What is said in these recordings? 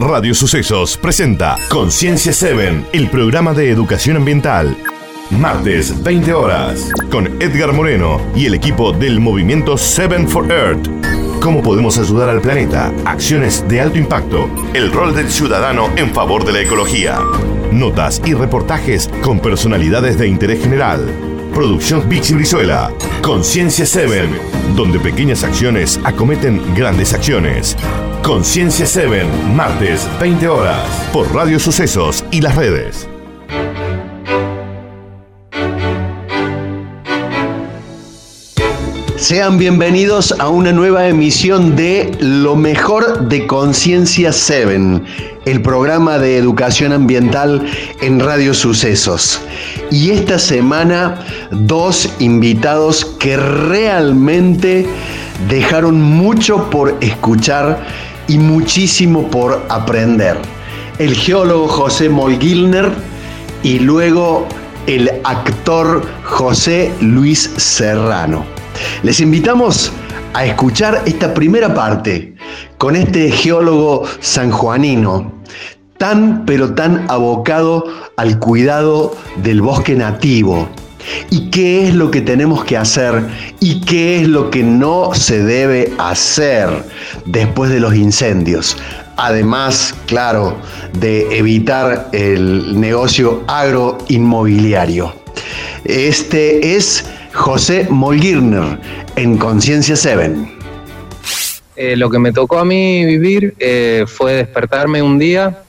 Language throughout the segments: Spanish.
Radio Sucesos presenta Conciencia 7, el programa de educación ambiental. Martes, 20 horas, con Edgar Moreno y el equipo del movimiento 7 for Earth. ¿Cómo podemos ayudar al planeta? Acciones de alto impacto. El rol del ciudadano en favor de la ecología. Notas y reportajes con personalidades de interés general. Producción Bixi Brizuela. Conciencia 7, donde pequeñas acciones acometen grandes acciones. Conciencia 7, martes, 20 horas, por Radio Sucesos y las redes. Sean bienvenidos a una nueva emisión de Lo mejor de Conciencia 7, el programa de educación ambiental en Radio Sucesos. Y esta semana dos invitados que realmente dejaron mucho por escuchar y muchísimo por aprender. El geólogo José Molgilner y luego el actor José Luis Serrano. Les invitamos a escuchar esta primera parte con este geólogo sanjuanino, tan pero tan abocado al cuidado del bosque nativo. ¿Y qué es lo que tenemos que hacer? ¿Y qué es lo que no se debe hacer después de los incendios? Además, claro, de evitar el negocio agroinmobiliario. Este es José Molgirner en Conciencia 7. Eh, lo que me tocó a mí vivir eh, fue despertarme un día,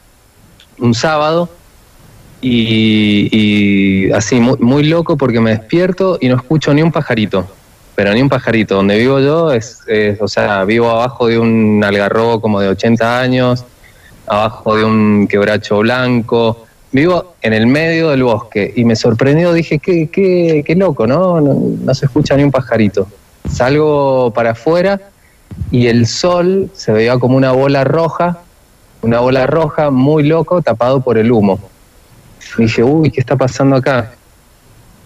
un sábado, y, así muy, loco porque me despierto y no escucho ni un pajarito, pero ni un pajarito. Donde vivo yo es, o sea, vivo abajo de un algarrobo como de 80 años, abajo de un quebracho blanco, vivo en el medio del bosque y me sorprendió, dije, qué, qué, qué loco, ¿no? ¿no? se escucha ni un pajarito. Salgo para afuera y el sol se veía como una bola roja, una bola roja muy loco tapado por el humo. Dije, uy, ¿qué está pasando acá?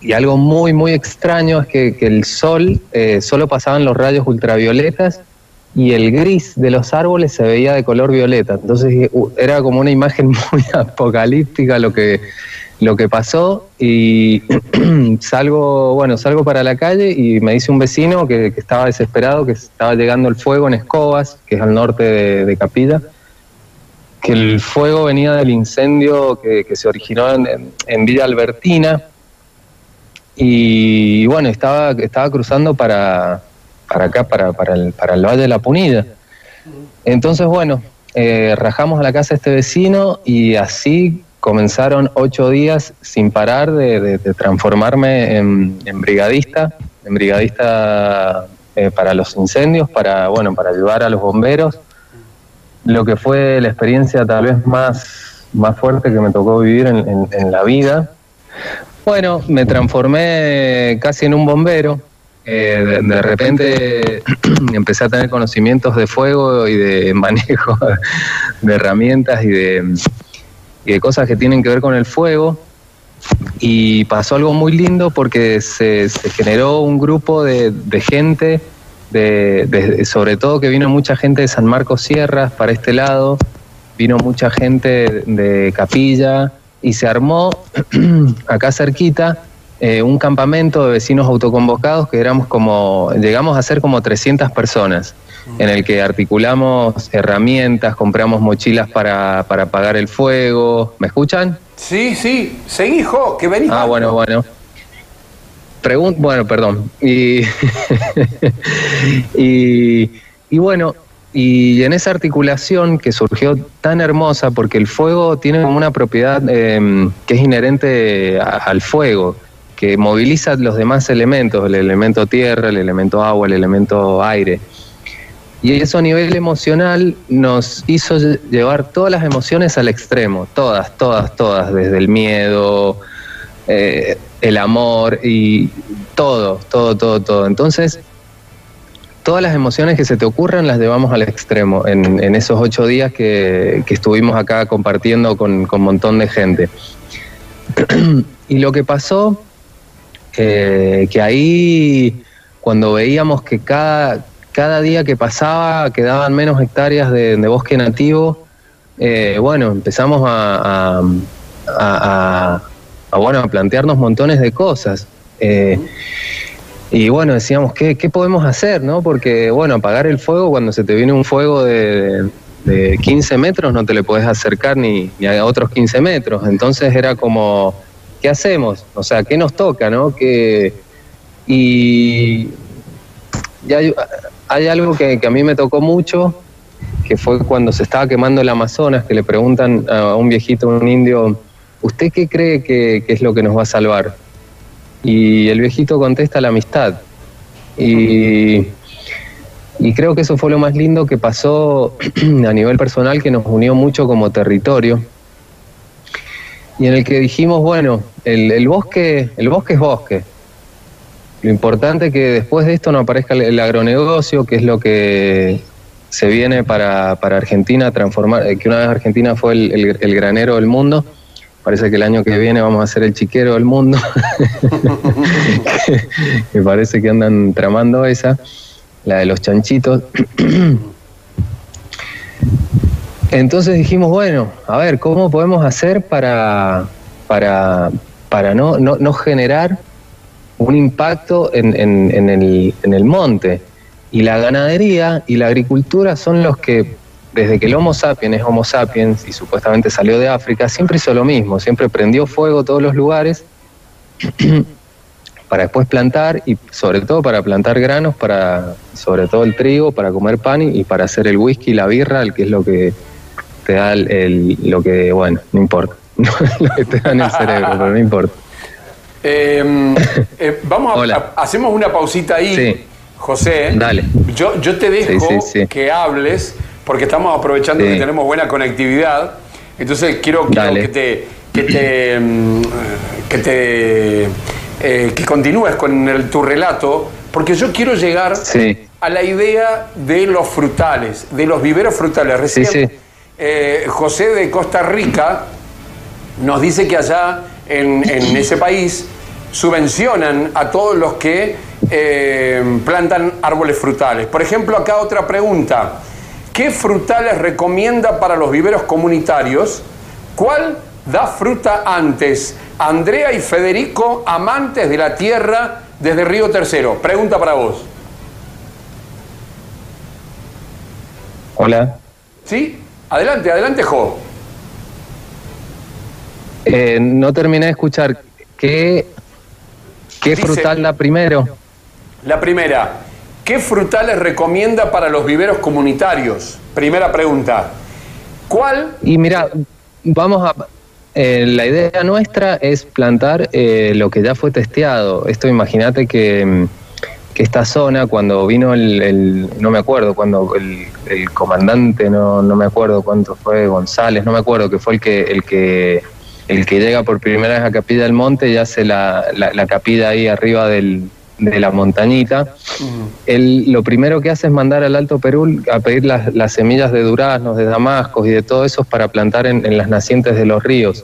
Y algo muy, muy extraño es que, el sol eh, solo pasaban los rayos ultravioletas y el gris de los árboles se veía de color violeta. Entonces uh, era como una imagen muy apocalíptica lo que, lo que pasó y salgo, bueno, salgo para la calle y me dice un vecino que, estaba desesperado, que estaba llegando el fuego en Escobas, que es al norte de, Capilla, que el fuego venía del incendio que, se originó en, en, Villa Albertina y, bueno, estaba, estaba cruzando para, para acá, para, para, el, para el Valle de la Punilla. Entonces, bueno, eh, rajamos a la casa de este vecino y así comenzaron ocho días sin parar de, transformarme en, brigadista, en brigadista eh, para los incendios, para, bueno, para ayudar a los bomberos. Lo que fue la experiencia tal vez más, más fuerte que me tocó vivir en, en la vida. Bueno, me transformé casi en un bombero, eh, de, repente empecé a tener conocimientos de fuego y de manejo de herramientas y de, cosas que tienen que ver con el fuego. Y pasó algo muy lindo porque se, generó un grupo de, gente, de, sobre todo que vino mucha gente de San Marcos Sierras para este lado, vino mucha gente de Capilla y se armó acá cerquita eh, un campamento de vecinos autoconvocados que éramos como, llegamos a ser como 300 personas, en el que articulamos herramientas, compramos mochilas para, para apagar el fuego. ¿Me escuchan? Sí, sí, seguí, hijo, que venís. Ah, bueno, bueno. Bueno, perdón. Y, y, bueno, y en esa articulación que surgió tan hermosa, porque el fuego tiene como una propiedad em, que es inherente al fuego, que moviliza los demás elementos, el elemento tierra, el elemento agua, el elemento aire. Y eso a nivel emocional nos hizo llevar todas las emociones al extremo, todas, todas, todas, desde el miedo, eh, el amor y todo, todo, todo, todo. Entonces, todas las emociones que se te ocurran las llevamos al extremo en, esos ocho días que, estuvimos acá compartiendo con un montón de gente. y lo que pasó que ahí cuando veíamos que cada, cada día que pasaba quedaban menos hectáreas de, bosque nativo, eh, bueno, empezamos a, bueno, a plantearnos montones de cosas. Eh, y bueno, decíamos, ¿qué, ¿qué, podemos hacer? no Porque, bueno, apagar el fuego, cuando se te viene un fuego de, de 15 metros, no te le puedes acercar ni, ni, a otros 15 metros. Entonces era como, ¿qué hacemos? O sea, ¿qué nos toca? no que, Y, hay, hay, algo que, que a mí me tocó mucho, que fue cuando se estaba quemando el Amazonas, que le preguntan a un viejito, un indio, ¿usted qué cree que, es lo que nos va a salvar? Y el viejito contesta la amistad. Y, creo que eso fue lo más lindo que pasó a nivel personal, que nos unió mucho como territorio. Y en el que dijimos, bueno, el, bosque, el bosque es bosque. Lo importante es que después de esto no aparezca el agronegocio, que es lo que se viene para, para Argentina transformar, eh, que una vez Argentina fue el, granero del mundo, parece que el año que viene vamos a ser el chiquero del mundo, me parece que andan tramando esa, la de los chanchitos. Entonces dijimos, bueno, a ver, ¿cómo podemos hacer para, para, para no, no, no generar un impacto en, en, en, el, en el monte? Y la ganadería y la agricultura son los que, desde que el Homo sapiens es Homo sapiens y supuestamente salió de África, siempre hizo lo mismo, siempre prendió fuego todos los lugares para después plantar y sobre todo para plantar granos, para sobre todo el trigo, para comer pan y, para hacer el whisky y la birra, el que es lo que te da el, lo que, bueno, no importa, lo que te da en el cerebro, pero no importa. Em, eh, vamos a, hacemos una pausita ahí. Sí. José, Dale. Yo, yo te dejo que hables porque estamos aprovechando que tenemos buena conectividad. Entonces quiero, que te que te, mm, que, te eh, que continúes con el, tu relato porque yo quiero llegar a la idea de los frutales, de los viveros frutales. Recién eh, José de Costa Rica nos dice que allá en, en ese país subvencionan a todos los que eh, plantan árboles frutales. Por ejemplo, acá otra pregunta. ¿Qué frutales recomienda para los viveros comunitarios? ¿Cuál da fruta antes? Andrea y Federico, amantes de la tierra desde Río Tercero. Pregunta para vos. Hola. ¿Sí? Adelante, adelante, Jo. Eh, no terminé de escuchar. ¿Qué, qué frutal da primero? La primera, ¿qué frutales recomienda para los viveros comunitarios? Primera pregunta. ¿Cuál? Y mira, vamos a... Eh, la idea nuestra es plantar eh, lo que ya fue testeado. Esto imagínate que, mm, que, esta zona, cuando vino el, no me acuerdo, cuando el, comandante, no, no, me acuerdo cuánto fue, González, no me acuerdo, que fue el que, el que, el que llega por primera vez a Capilla del Monte y hace la, la capilla ahí arriba del, de la montañita, él lo primero que hace es mandar al Alto Perú a pedir las, semillas de duraznos, de damascos y de todo eso para plantar en, las nacientes de los ríos.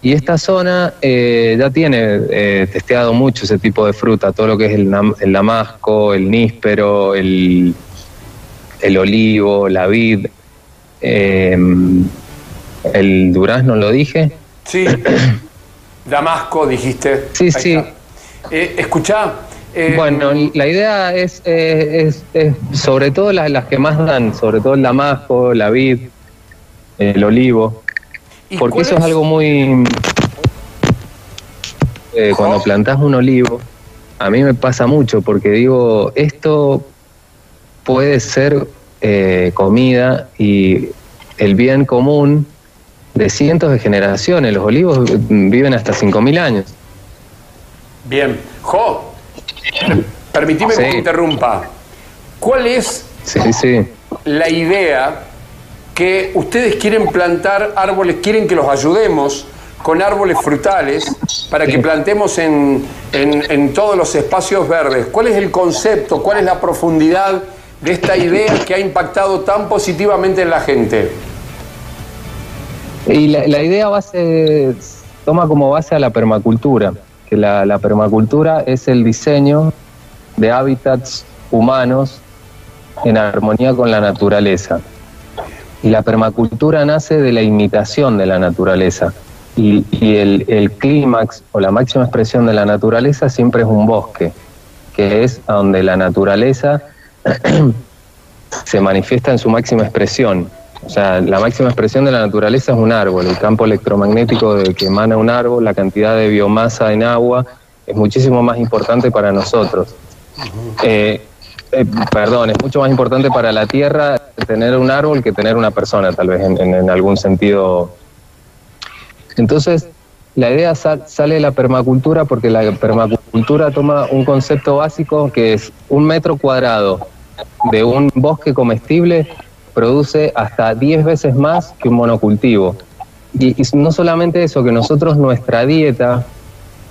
Y esta zona eh, ya tiene eh, testeado mucho ese tipo de fruta, todo lo que es el, damasco, el níspero, el, el olivo, la vid, em, el durazno, ¿lo dije? Sí, damasco dijiste. Sí, sí. Eh, escuchá. Eh, bueno, la idea es, es, sobre todo las, las, que más dan, sobre todo el damasco, la vid, el olivo, porque eso es? algo muy... Eh, cuando plantas un olivo, a mí me pasa mucho porque digo, esto puede ser eh, comida y el bien común de cientos de generaciones. Los olivos viven hasta 5.000 años. Bien. Jo, permitime que te interrumpa. ¿Cuál es la idea que ustedes quieren plantar árboles, quieren que los ayudemos con árboles frutales para que plantemos en, en, todos los espacios verdes? ¿Cuál es el concepto, cuál es la profundidad de esta idea que ha impactado tan positivamente en la gente? Y la, la idea base toma como base a la permacultura la, permacultura es el diseño de hábitats humanos en armonía con la naturaleza. Y la permacultura nace de la imitación de la naturaleza. Y, el, clímax o la máxima expresión de la naturaleza siempre es un bosque, que es donde la naturaleza se manifiesta en su máxima expresión. O sea, la máxima expresión de la naturaleza es un árbol, el campo electromagnético de que emana un árbol, la cantidad de biomasa en agua es muchísimo más importante para nosotros. Eh, eh, perdón, es mucho más importante para la tierra tener un árbol que tener una persona, tal vez en, algún sentido. Entonces, la idea sale de la permacultura porque la permacultura toma un concepto básico que es un metro cuadrado de un bosque comestible produce hasta 10 veces más que un monocultivo. Y, no solamente eso, que nosotros nuestra dieta,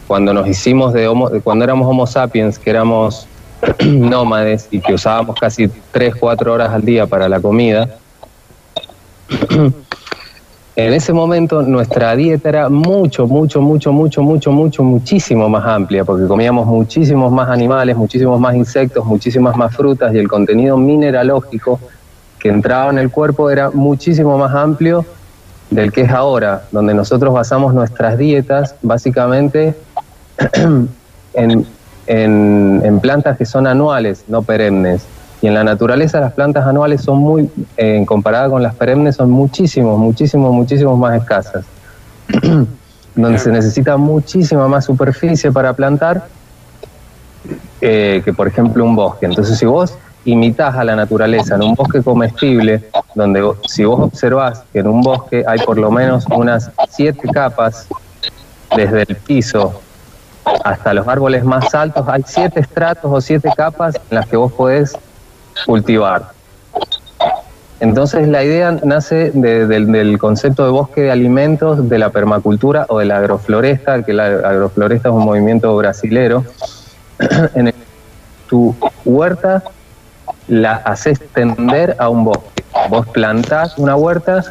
cuando nos hicimos de, cuando éramos homo sapiens, que éramos nómades y que usábamos casi 3, 4 horas al día para la comida, en ese momento nuestra dieta era mucho, mucho, mucho, mucho, mucho, mucho, muchísimo más amplia, porque comíamos muchísimos más animales, muchísimos más insectos, muchísimas más frutas y el contenido mineralógico que entraba en el cuerpo era muchísimo más amplio del que es ahora, donde nosotros basamos nuestras dietas básicamente en, en, plantas que son anuales, no perennes. Y en la naturaleza las plantas anuales son muy, en comparada con las perennes, son muchísimos, muchísimos, muchísimos más escasas. donde se necesita muchísima más superficie para plantar eh, que, por ejemplo, un bosque. Entonces, si vos imitas a la naturaleza en un bosque comestible, donde si vos observás que en un bosque hay por lo menos unas siete capas desde el piso hasta los árboles más altos, hay siete estratos o siete capas en las que vos podés cultivar. Entonces la idea nace del concepto de bosque de alimentos, de la permacultura o de la agrofloresta, que la agrofloresta es un movimiento brasilero, en el tu huerta la haces tender a un bosque. Vos plantás una huerta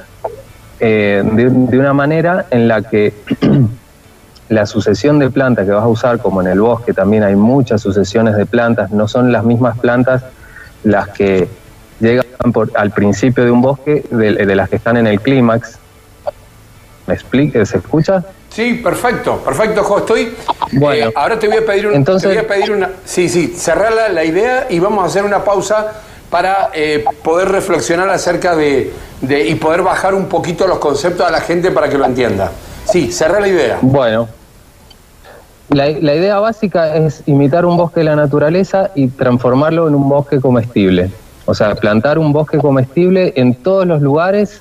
eh, de, una manera en la que la sucesión de plantas que vas a usar, como en el bosque también hay muchas sucesiones de plantas, no son las mismas plantas las que llegan por, al principio de un bosque de, las que están en el clímax. ¿Me explique? ¿Se escucha? Sí, perfecto, perfecto, Jo. Estoy. Bueno, eh, ahora te voy a pedir, un, entonces, te voy a pedir una. Sí, sí, cerrar la, idea y vamos a hacer una pausa para eh, poder reflexionar acerca de, de, y poder bajar un poquito los conceptos a la gente para que lo entienda. Sí, cerrar la idea. Bueno. La, la idea básica es imitar un bosque de la naturaleza y transformarlo en un bosque comestible. O sea, plantar un bosque comestible en todos los lugares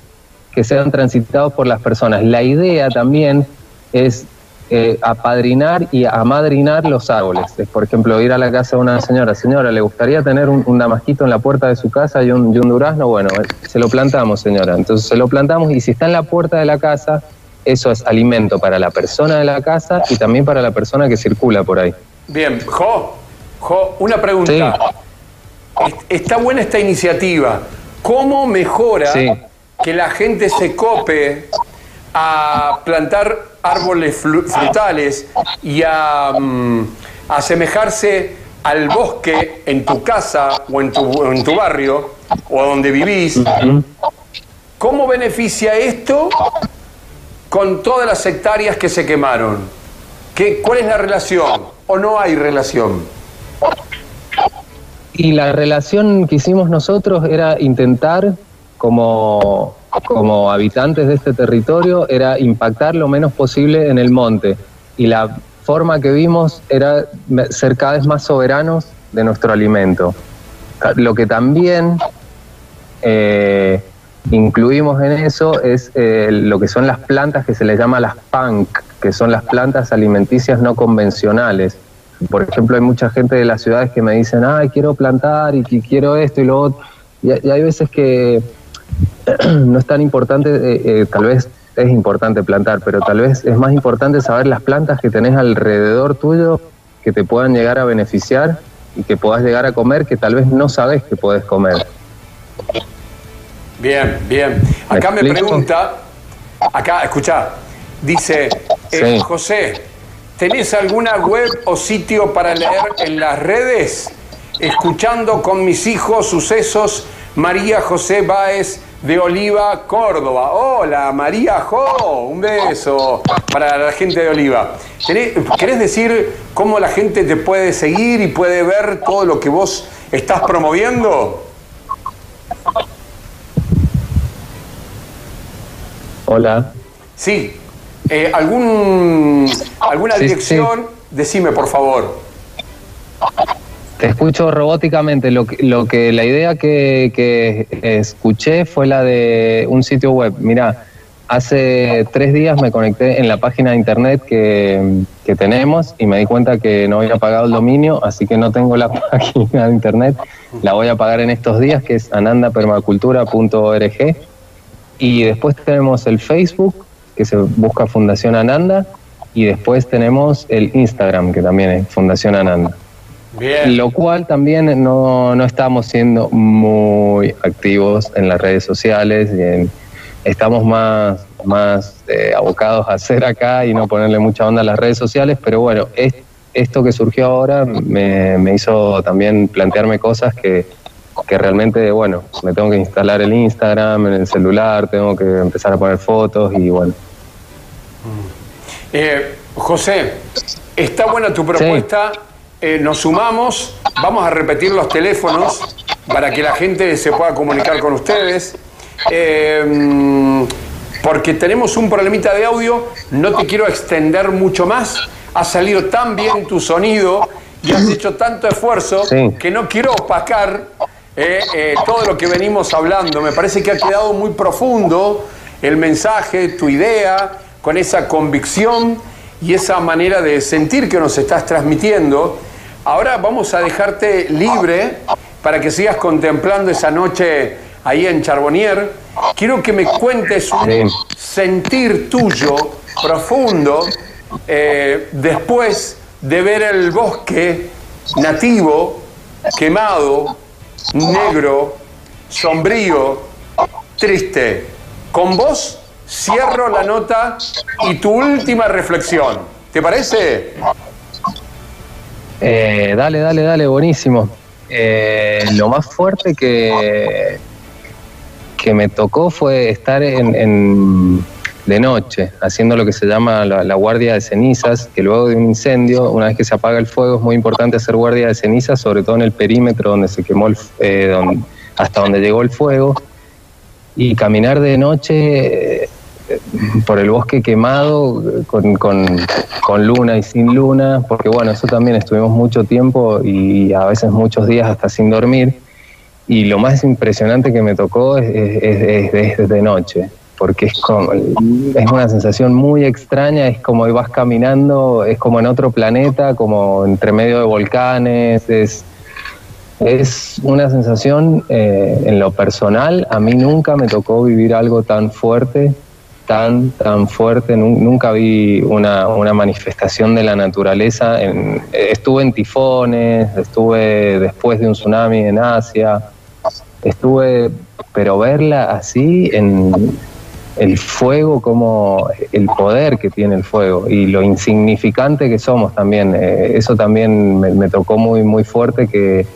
que sean transitados por las personas. La idea también es eh, apadrinar y amadrinar los árboles. Es, por ejemplo, ir a la casa de una señora, señora, ¿le gustaría tener un, un damasquito en la puerta de su casa y un, durazno? Bueno, eh, se lo plantamos, señora. Entonces se lo plantamos y si está en la puerta de la casa, eso es alimento para la persona de la casa y también para la persona que circula por ahí. Bien, Jo, Jo una pregunta. Está buena esta iniciativa. ¿Cómo mejora que la gente se cope a plantar árboles frutales y a mm, asemejarse al bosque en tu casa o en tu, en tu barrio o donde vivís, ¿cómo beneficia esto con todas las hectáreas que se quemaron? ¿Qué, ¿Cuál es la relación? ¿O no hay relación? Y la relación que hicimos nosotros era intentar como como habitantes de este territorio era impactar lo menos posible en el monte. Y la forma que vimos era ser cada vez más soberanos de nuestro alimento. Lo que también eh, incluimos en eso es eh, lo que son las plantas que se les llama las punk, que son las plantas alimenticias no convencionales. Por ejemplo, hay mucha gente de las ciudades que me dicen, ay, quiero plantar y quiero esto y lo otro. y hay veces que no es tan importante, eh, eh, tal vez es importante plantar, pero tal vez es más importante saber las plantas que tenés alrededor tuyo que te puedan llegar a beneficiar y que puedas llegar a comer que tal vez no sabes que puedes comer. Bien, bien. Acá me, pregunta, acá, escucha, dice, eh, José, ¿tenés alguna web o sitio para leer en las redes? Escuchando con mis hijos sucesos María José Báez de Oliva, Córdoba. Hola, María Jo, un beso para la gente de Oliva. ¿Querés decir cómo la gente te puede seguir y puede ver todo lo que vos estás promoviendo? Hola. Sí. Eh, ¿algún, ¿Alguna dirección? Decime, por favor. Te escucho robóticamente. Lo que, lo que la idea que, escuché fue la de un sitio web. Mira, hace tres días me conecté en la página de internet que, que, tenemos y me di cuenta que no había pagado el dominio, así que no tengo la página de internet. La voy a pagar en estos días, que es anandapermacultura.org y después tenemos el Facebook, que se busca Fundación Ananda, y después tenemos el Instagram, que también es Fundación Ananda. Bien. Lo cual también no, no estamos siendo muy activos en las redes sociales, y estamos más, más eh, abocados a hacer acá y no ponerle mucha onda a las redes sociales, pero bueno, esto que surgió ahora me, me hizo también plantearme cosas que que realmente, bueno, me tengo que instalar el Instagram en el celular, tengo que empezar a poner fotos y bueno. Eh, José, está buena tu propuesta, eh, nos sumamos, vamos a repetir los teléfonos para que la gente se pueda comunicar con ustedes. Eh, porque tenemos un problemita de audio, no te quiero extender mucho más, ha salido tan bien tu sonido y has hecho tanto esfuerzo que no quiero opacar eh, eh, todo lo que venimos hablando. Me parece que ha quedado muy profundo el mensaje, tu idea, con esa convicción y esa manera de sentir que nos estás transmitiendo. Ahora vamos a dejarte libre para que sigas contemplando esa noche ahí en Charbonnier. Quiero que me cuentes un sentir tuyo profundo eh, después de ver el bosque nativo quemado negro, sombrío, triste. Con vos cierro la nota y tu última reflexión. ¿Te parece? Eh, dale, dale, dale, buenísimo. Eh, lo más fuerte que, que me tocó fue estar en de noche, haciendo lo que se llama la, guardia de cenizas, que luego de un incendio, una vez que se apaga el fuego, es muy importante hacer guardia de cenizas, sobre todo en el perímetro donde se quemó, eh, hasta donde llegó el fuego, y caminar de noche por el bosque quemado, con, con, luna y sin luna, porque bueno, eso también estuvimos mucho tiempo y a veces muchos días hasta sin dormir. Y lo más impresionante que me tocó es, es, noche porque es como es una sensación muy extraña, es como vas caminando, es como en otro planeta, como entre medio de volcanes, es, es una sensación eh, en lo personal, a mí nunca me tocó vivir algo tan fuerte, tan, tan fuerte, nunca vi una, una manifestación de la naturaleza, en, estuve en tifones, estuve después de un tsunami en Asia, estuve, pero verla así en el fuego como el poder que tiene el fuego y lo insignificante que somos también. Eh, eso también me, tocó muy, muy fuerte que,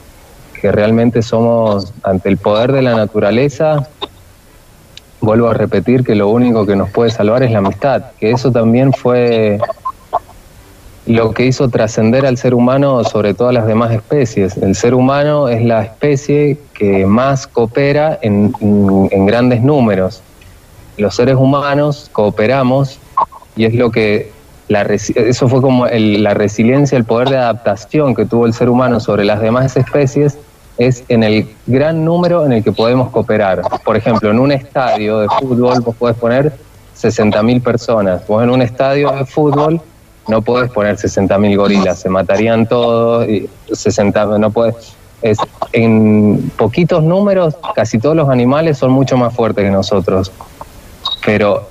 que, realmente somos ante el poder de la naturaleza. Vuelvo a repetir que lo único que nos puede salvar es la amistad, que eso también fue lo que hizo trascender al ser humano sobre todas las demás especies. El ser humano es la especie que más coopera en, grandes números los seres humanos cooperamos y es lo que la, eso fue como la resiliencia, el poder de adaptación que tuvo el ser humano sobre las demás especies es en el gran número en el que podemos cooperar. Por ejemplo, en un estadio de fútbol vos podés poner 60.000 personas. Vos en un estadio de fútbol no podés poner 60.000 gorilas, se matarían todos, y 60, no. Es, en poquitos números, casi todos los animales son mucho más fuertes que nosotros pero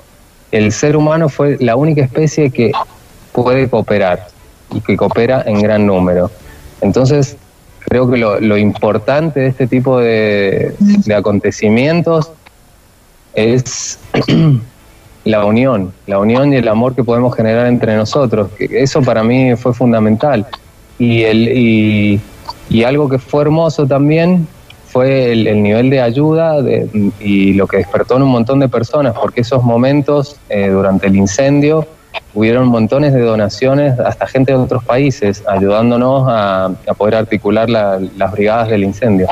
el ser humano fue la única especie que puede cooperar y que coopera en gran número. Entonces, creo que lo, importante de este tipo de, acontecimientos es la unión, la unión y el amor que podemos generar entre nosotros. Eso para mí fue fundamental. Y, el, y algo que fue hermoso también fue el, nivel de ayuda y lo que despertó en un montón de personas, porque esos momentos eh, durante el incendio hubieron montones de donaciones, hasta gente de otros países, ayudándonos a, poder articular las brigadas del incendio.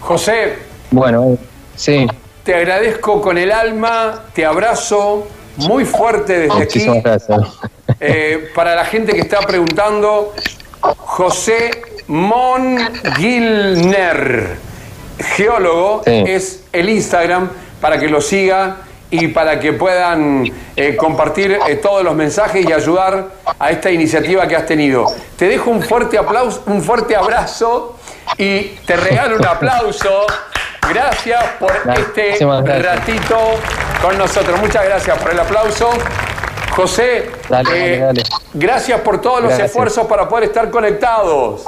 José. Bueno, sí. Te agradezco con el alma, te abrazo muy fuerte desde aquí. Gracias. Eh, para la gente que está preguntando, José Mongilner, geólogo, es el Instagram para que lo siga y para que puedan eh, compartir eh, todos los mensajes y ayudar a esta iniciativa que has tenido. Te dejo un fuerte aplauso, un fuerte abrazo y te regalo un aplauso. Gracias por este ratito con nosotros. Muchas gracias por el aplauso. José, eh, gracias por todos los esfuerzos para poder estar conectados.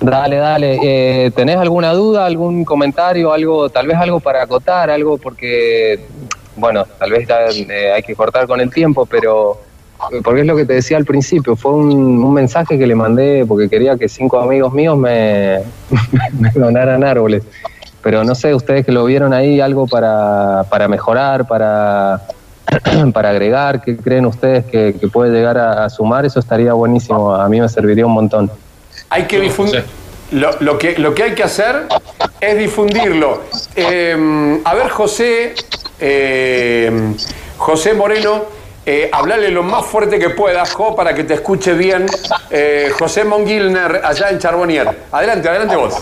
Dale, dale. Eh, ¿Tenés alguna duda, algún comentario, algo, tal vez algo para acotar, algo porque, bueno, tal vez eh, hay que cortar con el tiempo, pero porque es lo que te decía al principio, fue un, mensaje que le mandé porque quería que cinco amigos míos me, donaran árboles. Pero no sé, ustedes que lo vieron ahí, algo para, para mejorar, para, para agregar, ¿qué creen ustedes que, puede llegar a sumar? Eso estaría buenísimo, a mí me serviría un montón. Hay que difundir. Lo, que, lo que hay que hacer es difundirlo. Em, a ver, José, em, José Moreno, eh, hablarle lo más fuerte que puedas, Jo, para que te escuche bien. Eh, José Mongilner, allá en Charbonnier. Adelante, adelante vos.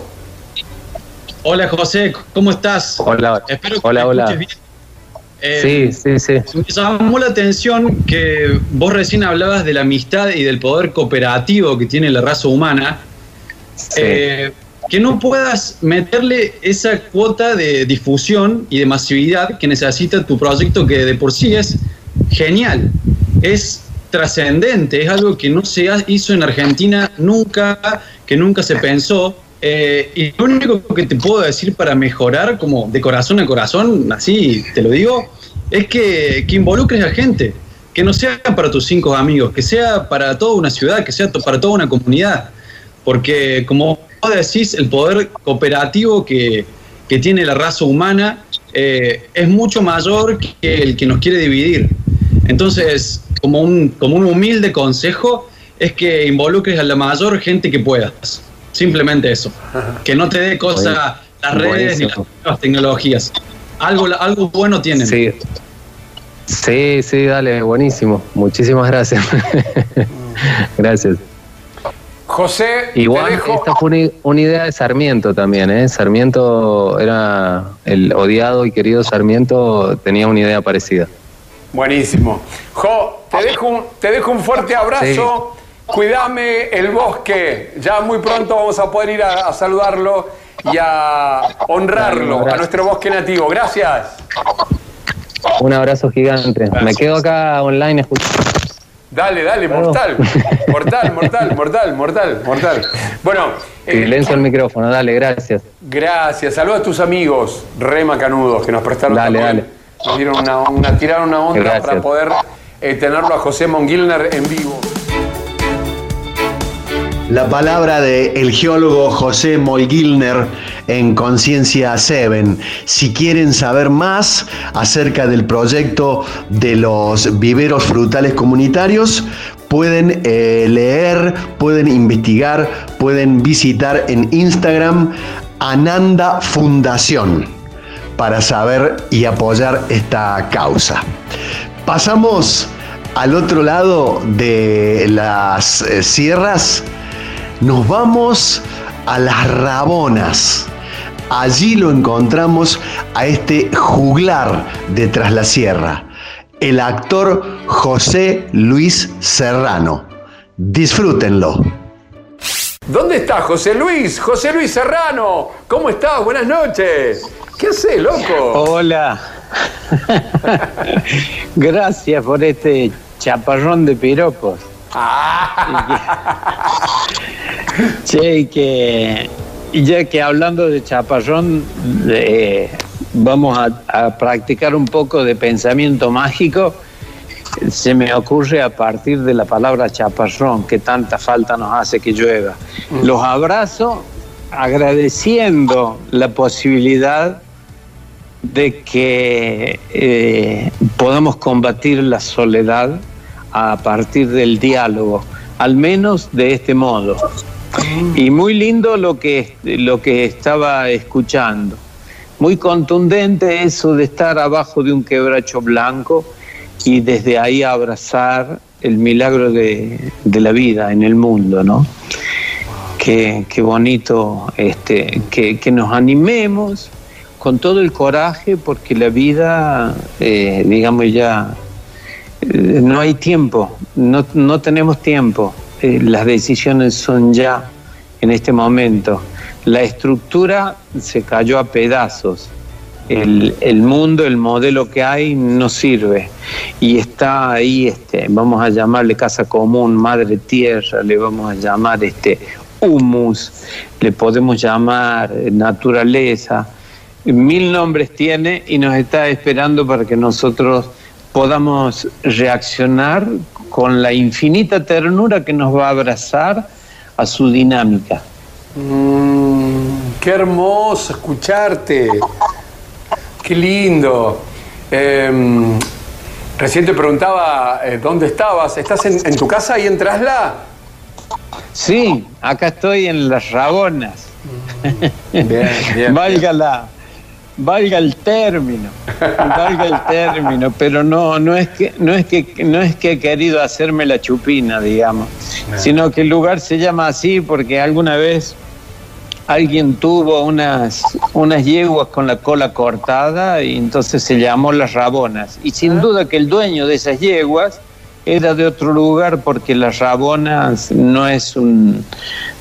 Hola, José, ¿cómo estás? Hola, Espero que hola, hola. Bien. sí, sí, sí. Me llamó la atención que vos recién hablabas de la amistad y del poder cooperativo que tiene la raza humana. Eh, que no puedas meterle esa cuota de difusión y de masividad que necesita tu proyecto, que de por sí es genial, es trascendente, es algo que no se hizo en Argentina nunca, que nunca se pensó. Eh, y lo único que te puedo decir para mejorar, como de corazón a corazón, así te lo digo, es que, que involucres a gente, que no sea para tus cinco amigos, que sea para toda una ciudad, que sea para toda una comunidad. Porque como vos decís, el poder cooperativo que, tiene la raza humana eh, es mucho mayor que el que nos quiere dividir. Entonces, como un, como un humilde consejo, es que involucres a la mayor gente que puedas. Simplemente eso. Que no te dé cosa las redes ni las nuevas tecnologías. Algo, algo bueno tienen. Sí. Sí, sí, dale, buenísimo. Muchísimas gracias. gracias. José, igual esta fue una, idea de Sarmiento también, ¿eh? Sarmiento era el odiado y querido Sarmiento tenía una idea parecida. Buenísimo. Jo, te dejo un, te dejo un fuerte abrazo. Cuídame el bosque. Ya muy pronto vamos a poder ir a, saludarlo y a honrarlo a nuestro bosque nativo. Gracias. Un abrazo gigante. Me quedo acá online escuchando. Dale, dale, mortal. Mortal, mortal, mortal, mortal, mortal. Bueno. Eh, Silencio el micrófono, dale, gracias. Gracias. Saludos a tus amigos, Rema Canudos, que nos prestaron dale, dale. Nos dieron una, tiraron una onda para poder eh, tenerlo a José Mongilner en vivo. La palabra del geólogo José Molgilner en Conciencia 7. Si quieren saber más acerca del proyecto de los viveros frutales comunitarios, pueden eh, leer, pueden investigar, pueden visitar en Instagram Ananda Fundación para saber y apoyar esta causa. Pasamos al otro lado de las eh, sierras nos vamos a las Rabonas. Allí lo encontramos a este juglar de Tras la Sierra, el actor José Luis Serrano. Disfrútenlo. ¿Dónde está José Luis? José Luis Serrano. ¿Cómo estás? Buenas noches. ¿Qué haces, loco? Hola. Gracias por este chaparrón de piropos. che, que ya que hablando de chaparrón, vamos a, practicar un poco de pensamiento mágico. Se me ocurre a partir de la palabra chaparrón, que tanta falta nos hace que llueva. Mm. Los abrazo agradeciendo la posibilidad de que eh, podamos combatir la soledad a partir del diálogo, al menos de este modo. Y muy lindo lo que, lo que estaba escuchando. Muy contundente eso de estar abajo de un quebracho blanco y desde ahí abrazar el milagro de, la vida en el mundo, ¿no? Qué, bonito este, que, nos animemos con todo el coraje porque la vida, eh, digamos ya, no hay tiempo, no, no tenemos tiempo, eh, las decisiones son ya en este momento. La estructura se cayó a pedazos. El, el, mundo, el modelo que hay no sirve. Y está ahí, este, vamos a llamarle casa común, madre tierra, le vamos a llamar este humus, le podemos llamar naturaleza. Mil nombres tiene y nos está esperando para que nosotros podamos reaccionar con la infinita ternura que nos va a abrazar a su dinámica. Mm, qué hermoso escucharte. Qué lindo. Eh, recién te preguntaba eh, dónde estabas. ¿Estás en, tu casa y en Trasla? Sí, acá estoy en Las Rabonas. Bien, bien. Valga la, valga el término, valga el término, pero no, no es que, no es que, no es que he querido hacerme la chupina, digamos, sino que el lugar se llama así porque alguna vez alguien tuvo unas, unas yeguas con la cola cortada y entonces se llamó Las Rabonas. Y sin ah. duda que el dueño de esas yeguas era de otro lugar porque Las Rabonas no es un,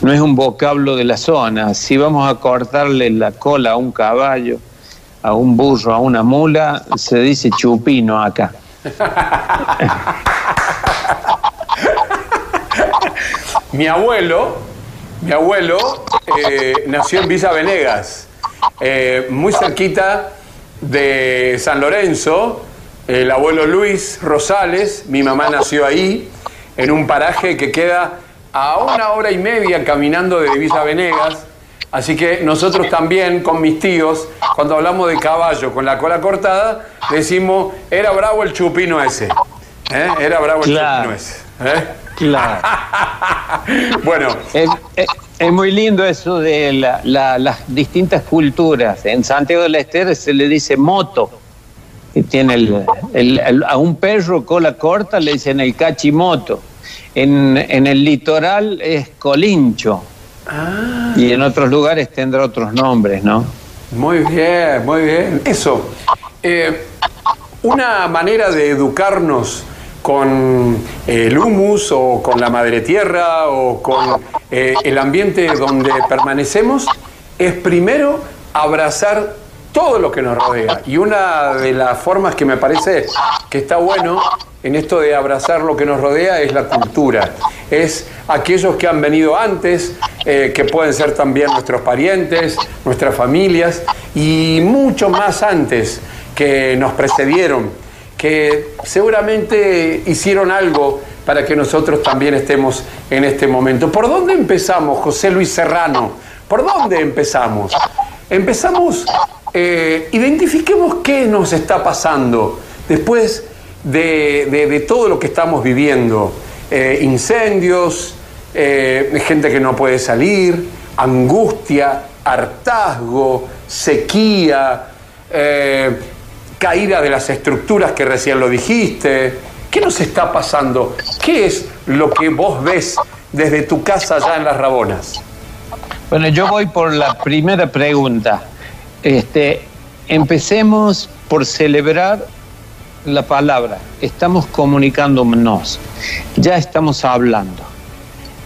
no es un vocablo de la zona. Si vamos a cortarle la cola a un caballo, a un burro, a una mula, se dice chupino acá. mi abuelo, mi abuelo eh, nació en Villa Venegas, eh, muy cerquita de San Lorenzo. El abuelo Luis Rosales, mi mamá nació ahí, en un paraje que queda a una hora y media caminando de Villa Venegas Así que nosotros también con mis tíos, cuando hablamos de caballo con la cola cortada, decimos, era bravo el chupino ese. ¿eh? Era bravo el chupino ese. ¿eh? Claro. bueno. Es, muy lindo eso de las distintas culturas. En Santiago del Estero se le dice moto. Que tiene el, a un perro cola corta le dicen el cachimoto. En, en el litoral es colincho. Ah. Y en otros lugares tendrá otros nombres, ¿no? Muy bien, muy bien. Eso. Eh, una manera de educarnos con el humus o con la madre tierra o con eh, el ambiente donde permanecemos es primero abrazar todo lo que nos rodea. Y una de las formas que me parece que está bueno en esto de abrazar lo que nos rodea es la cultura. Es aquellos que han venido antes, eh, que pueden ser también nuestros parientes, nuestras familias, y mucho más antes que nos precedieron, que seguramente hicieron algo para que nosotros también estemos en este momento. ¿Por dónde empezamos, José Luis Serrano? ¿Por dónde empezamos? Empezamos, eh, identifiquemos qué nos está pasando después de, todo lo que estamos viviendo. Eh, incendios, eh, gente que no puede salir, angustia, hartazgo, sequía, caída de las estructuras que recién lo dijiste. ¿Qué nos está pasando? ¿Qué es lo que vos ves desde tu casa allá en Las Rabonas? Bueno, yo voy por la primera pregunta. Este, empecemos por celebrar la palabra, estamos comunicándonos, ya estamos hablando.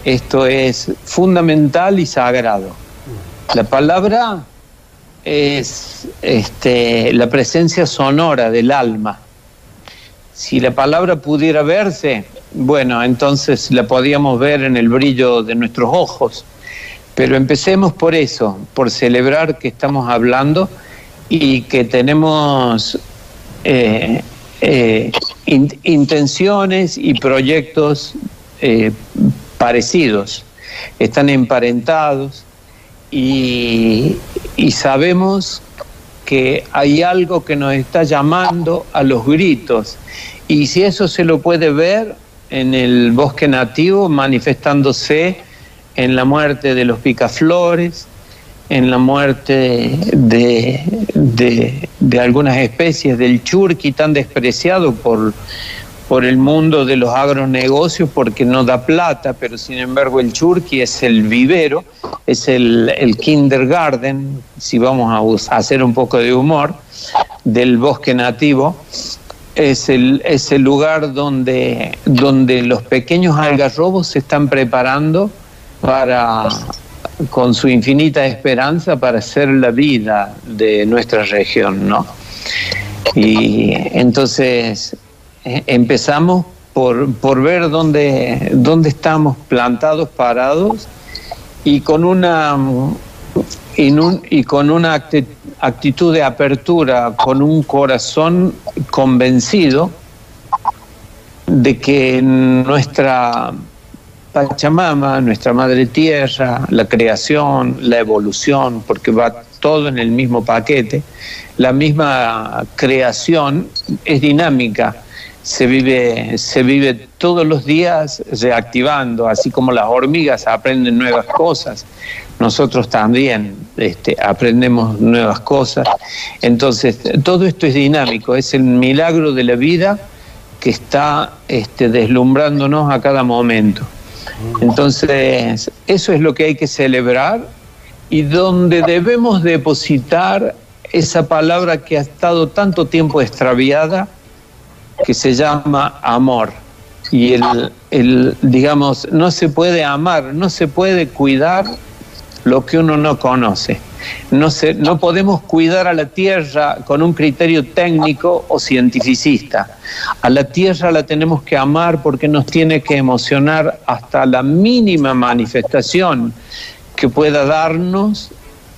Esto es fundamental y sagrado. La palabra es este, la presencia sonora del alma. Si la palabra pudiera verse, bueno, entonces la podíamos ver en el brillo de nuestros ojos. Pero empecemos por eso, por celebrar que estamos hablando y que tenemos eh, eh, intenciones y proyectos eh, parecidos, están emparentados y, y sabemos que hay algo que nos está llamando a los gritos. Y si eso se lo puede ver en el bosque nativo manifestándose en la muerte de los picaflores, en la muerte de, de, algunas especies del churqui tan despreciado por, por el mundo de los agronegocios porque no da plata, pero sin embargo el churqui es el vivero, es el, el kindergarten, si vamos a, hacer un poco de humor, del bosque nativo. Es el, es el lugar donde, donde los pequeños algarrobos se están preparando para, con su infinita esperanza para hacer la vida de nuestra región, ¿no? Y entonces eh, empezamos por, por ver dónde, dónde estamos plantados, parados, y con una, y con una actitud de apertura, con un corazón convencido de que nuestra Pachamama, nuestra madre tierra, la creación, la evolución, porque va todo en el mismo paquete, la misma creación es dinámica, se vive, se vive todos los días reactivando, así como las hormigas aprenden nuevas cosas, nosotros también este, aprendemos nuevas cosas. Entonces, todo esto es dinámico, es el milagro de la vida que está este, deslumbrándonos a cada momento. Entonces, eso es lo que hay que celebrar y donde debemos depositar esa palabra que ha estado tanto tiempo extraviada, que se llama amor. Y el, el, digamos, no se puede amar, no se puede cuidar lo que uno no conoce. No, se, no podemos cuidar a la tierra con un criterio técnico o cientificista. A la tierra la tenemos que amar porque nos tiene que emocionar hasta la mínima manifestación que pueda darnos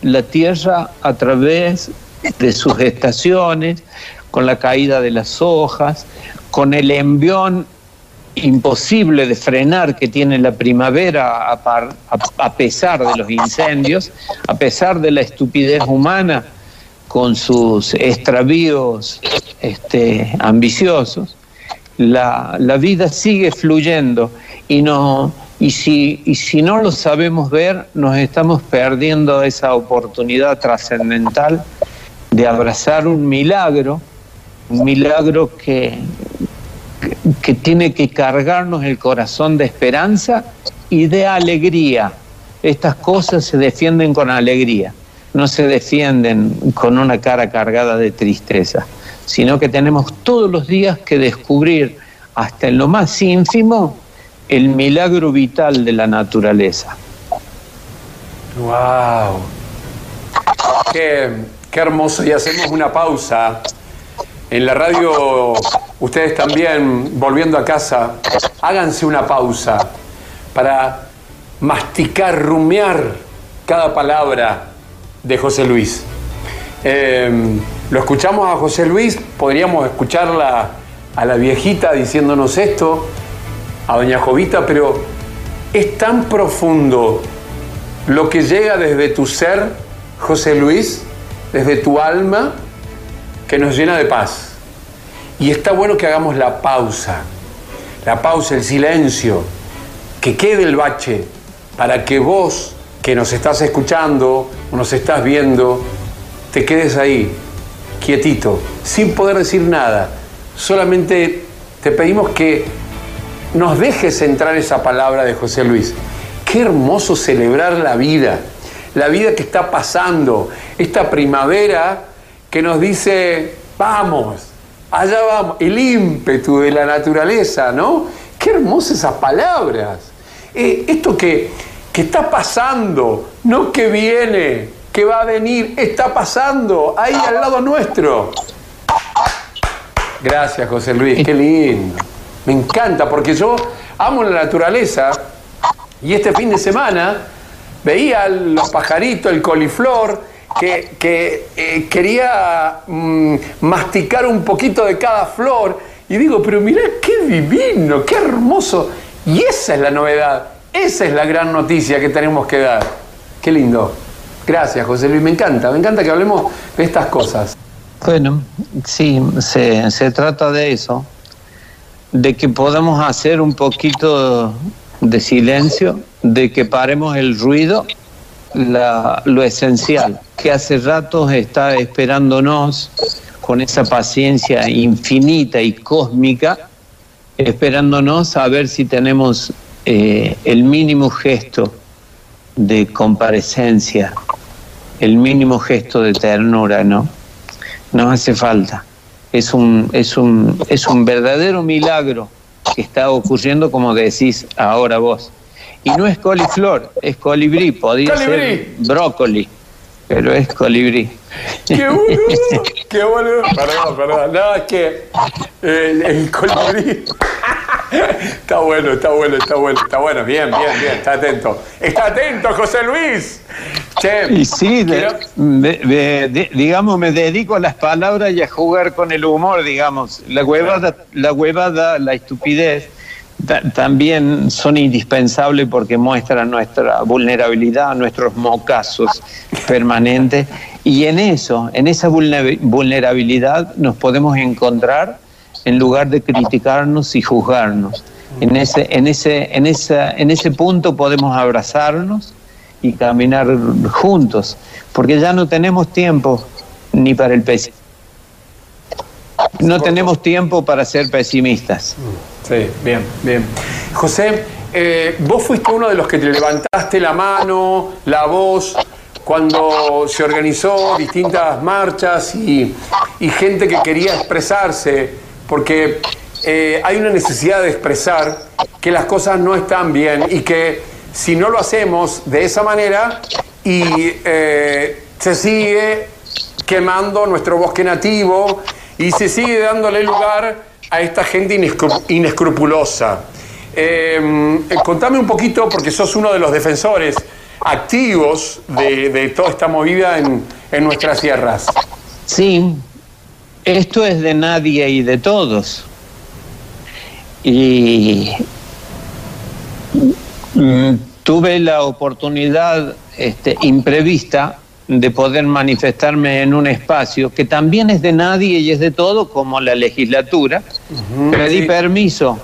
la tierra a través de sus estaciones, con la caída de las hojas, con el envión imposible de frenar que tiene la primavera a, pesar de los incendios, a pesar de la estupidez humana con sus extravíos este, ambiciosos, la, vida sigue fluyendo y, no, y, si, y si no lo sabemos ver, nos estamos perdiendo esa oportunidad trascendental de abrazar un milagro, un milagro que, que tiene que cargarnos el corazón de esperanza y de alegría. Estas cosas se defienden con alegría, no se defienden con una cara cargada de tristeza, sino que tenemos todos los días que descubrir hasta en lo más ínfimo el milagro vital de la naturaleza. ¡Wow! Qué, qué hermoso. Y hacemos una pausa en la radio, ustedes también, volviendo a casa, háganse una pausa para masticar, rumear cada palabra de José Luis. Em, lo escuchamos a José Luis, podríamos escucharla a la viejita diciéndonos esto, a doña Jovita, pero es tan profundo lo que llega desde tu ser, José Luis, desde tu alma, que nos llena de paz. Y está bueno que hagamos la pausa, la pausa, el silencio, que quede el bache, para que vos que nos estás escuchando o nos estás viendo, te quedes ahí, quietito, sin poder decir nada. Solamente te pedimos que nos dejes entrar esa palabra de José Luis. Qué hermoso celebrar la vida, la vida que está pasando, esta primavera que nos dice, vamos, allá vamos, el ímpetu de la naturaleza, ¿no? Qué hermosas esas palabras. Eh, esto que, que está pasando, no que viene, que va a venir, está pasando ahí al lado nuestro. Gracias, José Luis, qué lindo. Me encanta porque yo amo la naturaleza y este fin de semana veía los pajaritos, el coliflor, que, eh, quería mm, masticar un poquito de cada flor. Y digo, pero mirá qué divino, qué hermoso. Y esa es la novedad, esa es la gran noticia que tenemos que dar. Qué lindo. Gracias, José Luis. Me encanta, me encanta que hablemos de estas cosas. Bueno, sí, se, se trata de eso, de que podamos hacer un poquito de silencio, de que paremos el ruido, lo esencial, que hace rato está esperándonos con esa paciencia infinita y cósmica, esperándonos a ver si tenemos eh, el mínimo gesto de comparecencia, el mínimo gesto de ternura, ¿no? Nos hace falta. Es un, es un, es un verdadero milagro que está ocurriendo, como decís ahora vos. Y no es coliflor, es colibrí, podría ser brócoli, pero es colibrí. ¡Qué boludo! ¡Qué boludo! Perdón, perdón. No, es que el, el colibrí. Está bueno, está bueno, está bueno, está bueno. Bien, bien, bien, está atento. Está atento, José Luis. y sí, digamos, me dedico a las palabras y a jugar con el humor, digamos. La huevada, la huevada, la estupidez también son indispensables porque muestran nuestra vulnerabilidad, nuestros mocazos permanentes. Y en eso, en esa vulnerabilidad nos podemos encontrar en lugar de criticarnos y juzgarnos. En ese, en ese, en esa, en ese punto podemos abrazarnos y caminar juntos, porque ya no tenemos tiempo ni para el pesimismo. No tenemos tiempo para ser pesimistas. Sí, bien, bien. José, eh, vos fuiste uno de los que te levantaste la mano, la voz, cuando se organizó distintas marchas y, gente que quería expresarse porque eh, hay una necesidad de expresar que las cosas no están bien y que si no lo hacemos de esa manera y eh, se sigue quemando nuestro bosque nativo y se sigue dándole lugar a esta gente inescrupulosa. Em, eh, contame un poquito, porque sos uno de los defensores activos de, toda esta movida en, en nuestras tierras. Sí, esto es de nadie y de todos. Y mm, tuve la oportunidad este, imprevista de poder manifestarme en un espacio que también es de nadie y es de todo, como la legislatura. Pedí permiso,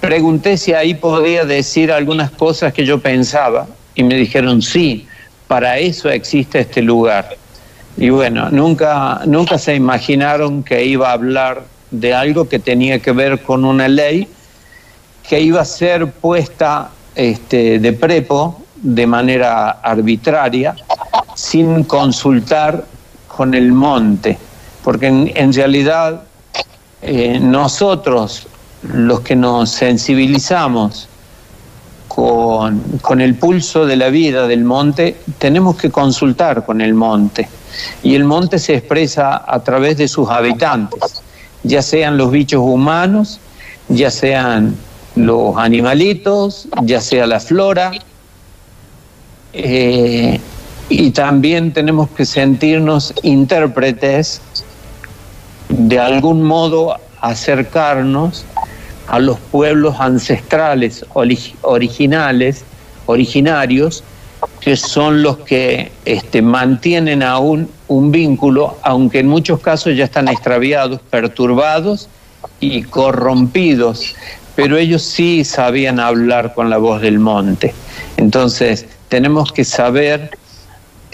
pregunté si ahí podía decir algunas cosas que yo pensaba y me dijeron sí, para eso existe este lugar. Y bueno, nunca, nunca se imaginaron que iba a hablar de algo que tenía que ver con una ley que iba a ser puesta este, de prepo de manera arbitraria, sin consultar con el monte, porque en, realidad eh, nosotros, los que nos sensibilizamos con, con el pulso de la vida del monte, tenemos que consultar con el monte y el monte se expresa a través de sus habitantes, ya sean los bichos humanos, ya sean los animalitos, ya sea la flora. Eh, y también tenemos que sentirnos intérpretes, de algún modo acercarnos a los pueblos ancestrales, originales, originarios, que son los que este, mantienen aún un vínculo, aunque en muchos casos ya están extraviados, perturbados y corrompidos, pero ellos sí sabían hablar con la voz del monte. Entonces, tenemos que saber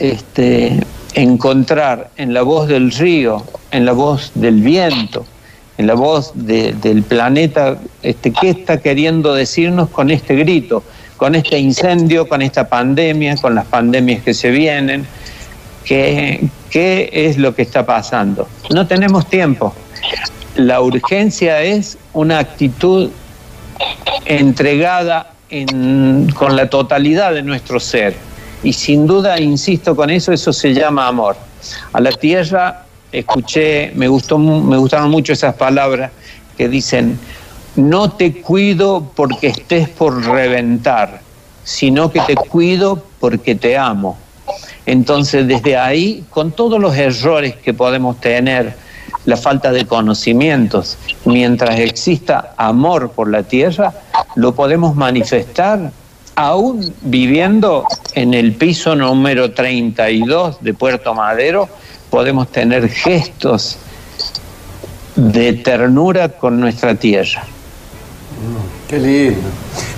este, encontrar en la voz del río, en la voz del viento, en la voz del planeta, este, qué está queriendo decirnos con este grito con este incendio, con esta pandemia, con las pandemias que se vienen, ¿qué, qué es lo que está pasando? No tenemos tiempo. La urgencia es una actitud entregada con la totalidad de nuestro ser. Y sin duda, insisto con eso, eso se llama amor. A la tierra escuché, me, gustó, me gustaron mucho esas palabras que dicen, no te cuido porque estés por reventar, sino que te cuido porque te amo. Entonces, desde ahí, con todos los errores que podemos tener, la falta de conocimientos, mientras exista amor por la tierra, lo podemos manifestar aún viviendo en el piso número 32 de Puerto Madero, podemos tener gestos de ternura con nuestra tierra. qué lindo.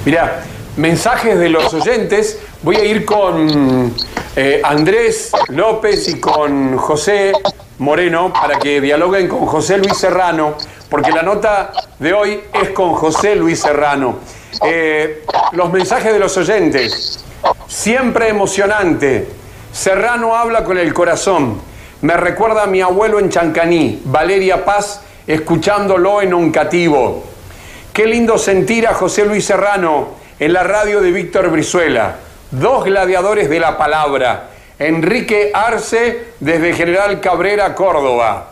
Mira, mensajes de los oyentes. Voy a ir con eh, Andrés López y con José Moreno para que dialoguen con José Luis Serrano, porque la nota de hoy es con José Luis Serrano. Eh, los mensajes de los oyentes, siempre emocionante. Serrano habla con el corazón. Me recuerda a mi abuelo en Chancaní, Valeria Paz, escuchándolo en un cativo. Qué lindo sentir a José Luis Serrano en la radio de Víctor Brizuela. Dos gladiadores de la palabra. Enrique Arce desde General Cabrera, Córdoba.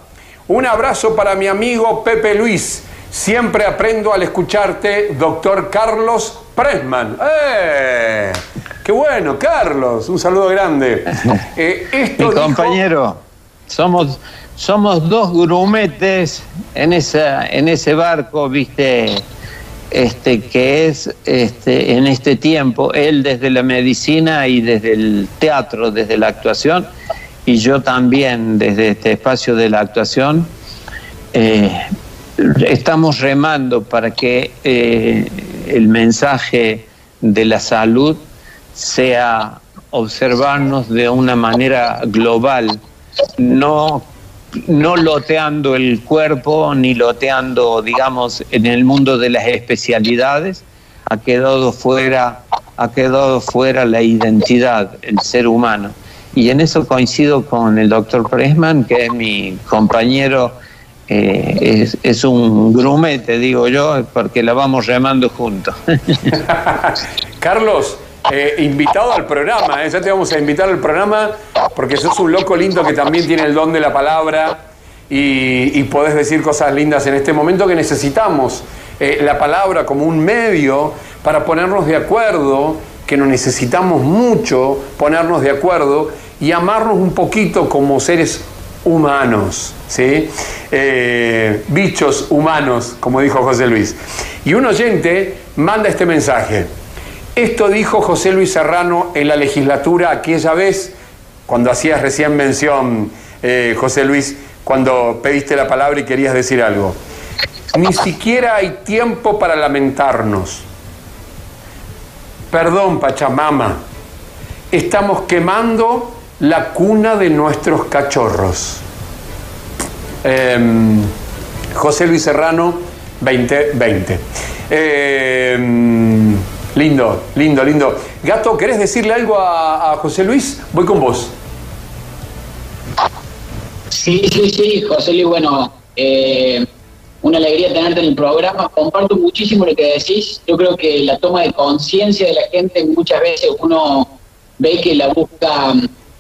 Un abrazo para mi amigo Pepe Luis. Siempre aprendo al escucharte, doctor Carlos Presman. ¡Eh! ¡Qué bueno, Carlos! Un saludo grande. Eh, mi compañero, somos, somos dos grumetes en, esa, en ese barco, viste, este, que es este, en este tiempo, él desde la medicina y desde el teatro, desde la actuación, y yo también desde este espacio de la actuación, eh, estamos remando para que eh, el mensaje de la salud sea observarnos de una manera global, no no loteando el cuerpo ni loteando, digamos, en el mundo de las especialidades, ha quedado fuera, ha quedado fuera la identidad, el ser humano. Y en eso coincido con el doctor Pressman, que es mi compañero, eh, es, un grumete, digo yo, porque la vamos remando juntos. Carlos, eh, invitado al programa, ¿eh? ya te vamos a invitar al programa porque sos un loco lindo que también tiene el don de la palabra y, podés decir cosas lindas en este momento que necesitamos la palabra como un medio para ponernos de acuerdo, que nos necesitamos mucho ponernos de acuerdo y amarnos un poquito como seres humanos, ¿sí? bichos humanos, como dijo José Luis. Y un oyente manda este mensaje. Esto dijo José Luis Serrano en la legislatura aquella vez, cuando hacías recién mención, eh, José Luis, cuando pediste la palabra y querías decir algo. Ni siquiera hay tiempo para lamentarnos. Perdón, Pachamama, estamos quemando la cuna de nuestros cachorros. Em, José Luis Serrano, 2020. Lindo, lindo, lindo. Gato, ¿querés decirle algo a, José Luis? Voy con vos. Sí, sí, sí, José Luis, bueno, eh, una alegría tenerte en el programa. Comparto muchísimo lo que decís. Yo creo que la toma de conciencia de la gente muchas veces uno ve que la busca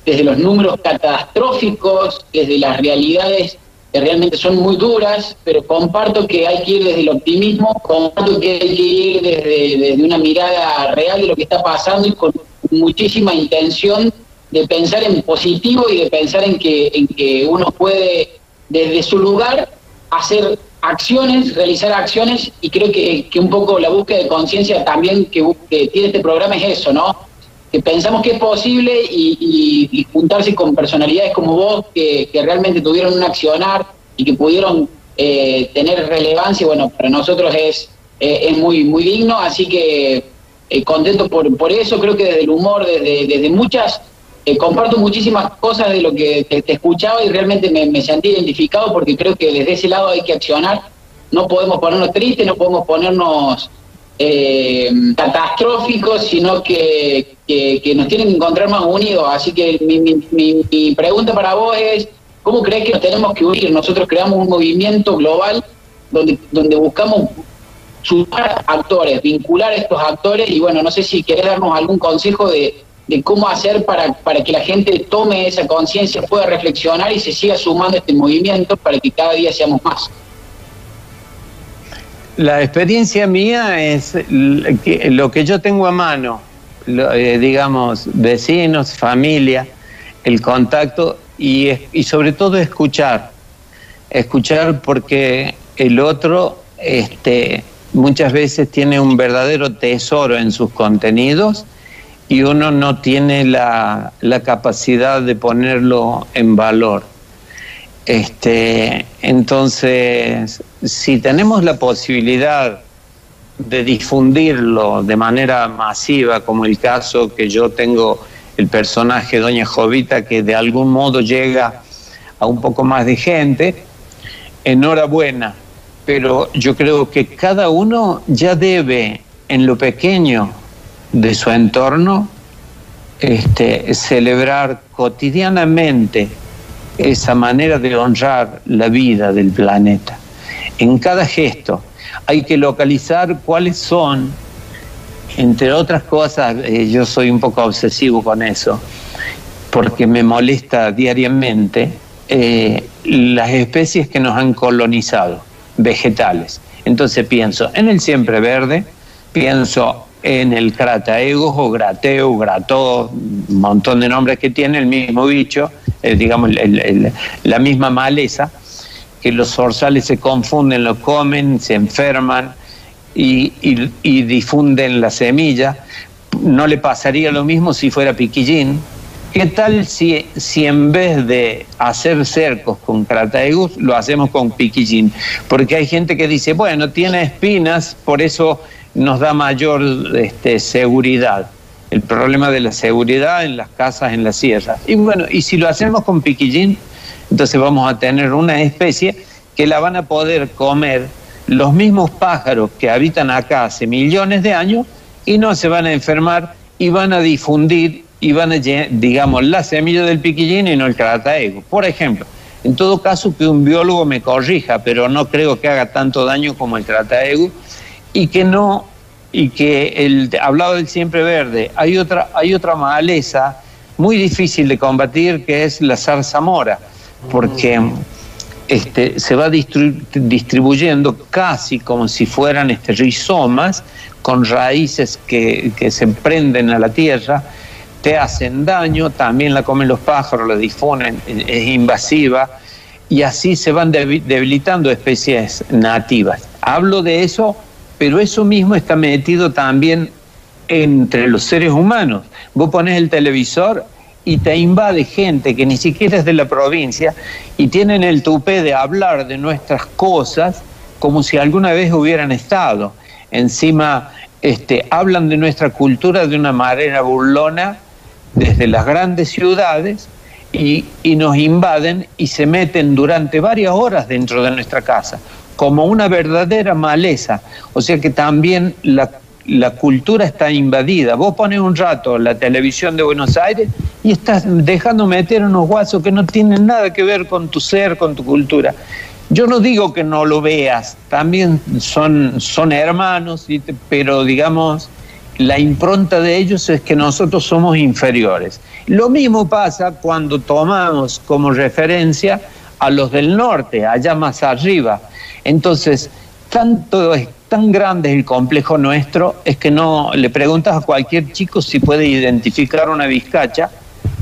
desde los números catastróficos, desde las realidades que realmente son muy duras, pero comparto que hay que ir desde el optimismo, comparto que hay que ir desde, una mirada real de lo que está pasando y con muchísima intención de pensar en positivo y de pensar en que, en que uno puede desde su lugar hacer acciones, realizar acciones y creo que, un poco la búsqueda de conciencia también que, que tiene este programa es eso, ¿no? Que pensamos que es posible y, juntarse con personalidades como vos que, realmente tuvieron un accionar y que pudieron eh, tener relevancia, bueno, para nosotros es, eh, es muy, muy digno, así que eh, contento por, por eso, creo que desde el humor, desde, desde muchas, comparto muchísimas cosas de lo que te, escuchaba y realmente me, me sentí identificado porque creo que desde ese lado hay que accionar, no podemos ponernos tristes, no podemos ponernos eh, catastróficos, sino que, que, nos tienen que encontrar más unidos. Así que mi, mi, pregunta para vos es, ¿cómo crees que nos tenemos que unir? Nosotros creamos un movimiento global donde, donde buscamos sumar actores, vincular a estos actores y bueno, no sé si querés darnos algún consejo de, de cómo hacer para, para que la gente tome esa conciencia, pueda reflexionar y se siga sumando este movimiento para que cada día seamos más. La experiencia mía es lo que yo tengo a mano, eh, digamos, vecinos, familia, el contacto y, sobre todo escuchar. Escuchar porque el otro este, muchas veces tiene un verdadero tesoro en sus contenidos y uno no tiene la, capacidad de ponerlo en valor. Este, entonces, si tenemos la posibilidad de difundirlo de manera masiva, como el caso que yo tengo, el personaje Doña Jovita, que de algún modo llega a un poco más de gente, enhorabuena, pero yo creo que cada uno ya debe en lo pequeño de su entorno este, celebrar cotidianamente esa manera de honrar la vida del planeta. En cada gesto hay que localizar cuáles son, entre otras cosas, eh, yo soy un poco obsesivo con eso, porque me molesta diariamente eh, las especies que nos han colonizado, vegetales. Entonces pienso en el siempre verde, pienso en el crataegos o grateo, grató, un montón de nombres que tiene el mismo bicho, eh, digamos la misma maleza, que los zorzales se confunden, lo comen, se enferman y, difunden la semilla. No le pasaría lo mismo si fuera piquillín. ¿Qué tal si, si en vez de hacer cercos con crataegus, lo hacemos con piquillín? Porque hay gente que dice, bueno, tiene espinas, por eso nos da mayor este, seguridad. El problema de la seguridad en las casas, en la sierra. Y bueno, y si lo hacemos con piquillín, entonces vamos a tener una especie que la van a poder comer los mismos pájaros que habitan acá hace millones de años y no se van a enfermar y van a difundir y van a, digamos, la semilla del piquillín y no el crataego. Por ejemplo, en todo caso que un biólogo me corrija, pero no creo que haga tanto daño como el crataego y que no y que el hablado del siempre verde, hay otra hay otra maleza muy difícil de combatir que es la zarzamora, porque este, se va distribuyendo casi como si fueran este, rizomas con raíces que, que se prenden a la tierra, te hacen daño, también la comen los pájaros, la difunden, es invasiva y así se van debilitando especies nativas. Hablo de eso pero eso mismo está metido también entre los seres humanos. Vos pones el televisor y te invade gente que ni siquiera es de la provincia y tienen el tupé de hablar de nuestras cosas como si alguna vez hubieran estado. Encima este, hablan de nuestra cultura de una manera burlona desde las grandes ciudades y, y nos invaden y se meten durante varias horas dentro de nuestra casa como una verdadera maleza. O sea que también la, cultura está invadida. Vos pones un rato la televisión de Buenos Aires y estás dejando meter unos guasos que no tienen nada que ver con tu ser, con tu cultura. Yo no digo que no lo veas, también son, son hermanos, pero digamos, la impronta de ellos es que nosotros somos inferiores. Lo mismo pasa cuando tomamos como referencia a los del norte, allá más arriba. Entonces, tanto es tan grande el complejo nuestro, es que no le preguntas a cualquier chico si puede identificar una vizcacha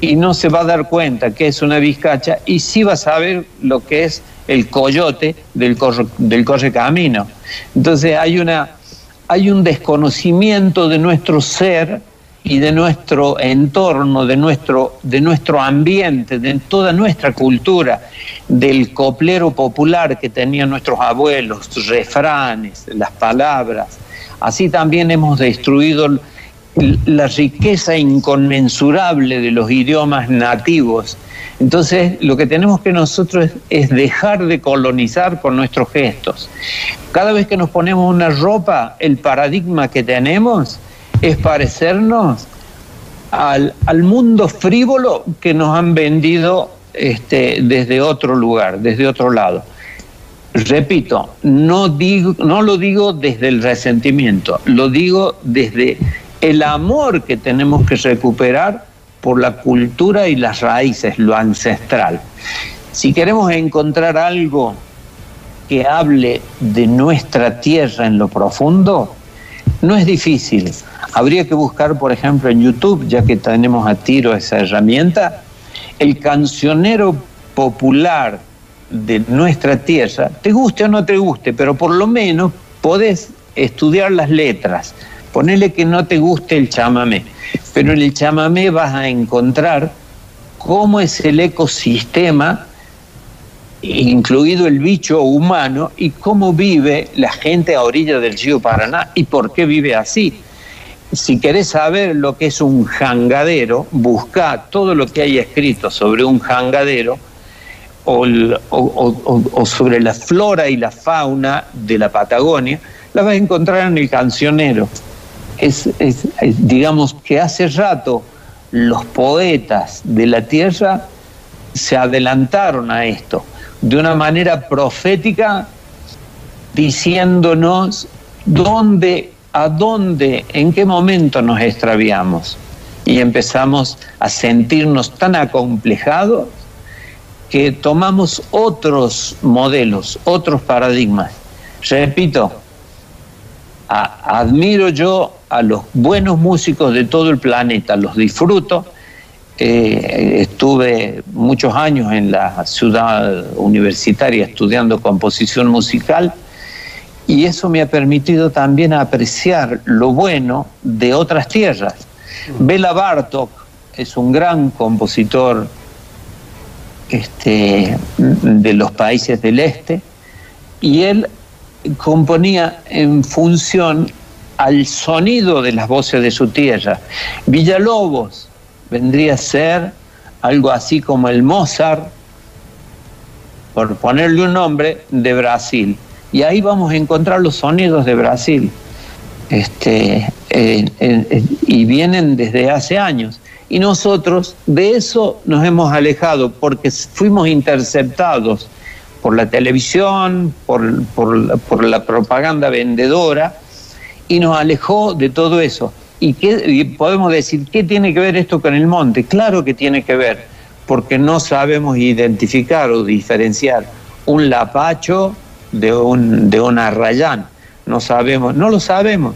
y no se va a dar cuenta que es una vizcacha y sí va a saber lo que es el coyote del, del corre camino. Entonces hay, una, hay un desconocimiento de nuestro ser y de nuestro entorno, de nuestro, de nuestro ambiente, de toda nuestra cultura, del coplero popular que tenían nuestros abuelos, refranes, las palabras. Así también hemos destruido la riqueza inconmensurable de los idiomas nativos. Entonces, lo que tenemos que nosotros es, dejar de colonizar con nuestros gestos. Cada vez que nos ponemos una ropa, el paradigma que tenemos es parecernos al, mundo frívolo que nos han vendido este, desde otro lugar, desde otro lado. Repito, no, digo, no lo digo desde el resentimiento, lo digo desde el amor que tenemos que recuperar por la cultura y las raíces, lo ancestral. Si queremos encontrar algo que hable de nuestra tierra en lo profundo, no es difícil. Habría que buscar, por ejemplo, en YouTube, ya que tenemos a tiro esa herramienta, el cancionero popular de nuestra tierra, te guste o no te guste, pero por lo menos podés estudiar las letras. Ponele que no te guste el chamamé, pero en el chamamé vas a encontrar cómo es el ecosistema, incluido el bicho humano, y cómo vive la gente a orilla del río Paraná y por qué vive así. Si querés saber lo que es un jangadero, busca todo lo que hay escrito sobre un jangadero o, sobre la flora y la fauna de la Patagonia, la vas a encontrar en el cancionero. es, digamos que hace rato los poetas de la tierra se adelantaron a esto de una manera profética, diciéndonos dónde, a dónde, en qué momento nos extraviamos. Y empezamos a sentirnos tan acomplejados que tomamos otros modelos, otros paradigmas. Repito, admiro yo a los buenos músicos de todo el planeta, los disfruto. Eh, estuve muchos años en la ciudad universitaria estudiando composición musical y eso me ha permitido también apreciar lo bueno de otras tierras. Bela Bartok es un gran compositor este, de los países del este y él componía en función al sonido de las voces de su tierra. Villalobos vendría a ser algo así como el Mozart, por ponerle un nombre, de Brasil. Y ahí vamos a encontrar los sonidos de Brasil. Este, y vienen desde hace años. Y nosotros de eso nos hemos alejado porque fuimos interceptados por la televisión, por, por, la propaganda vendedora, y nos alejó de todo eso. ¿Y, qué, podemos decir, ¿qué tiene que ver esto con el monte? Claro que tiene que ver, porque no sabemos identificar o diferenciar un lapacho de un, de un arrayán. No sabemos, no lo sabemos,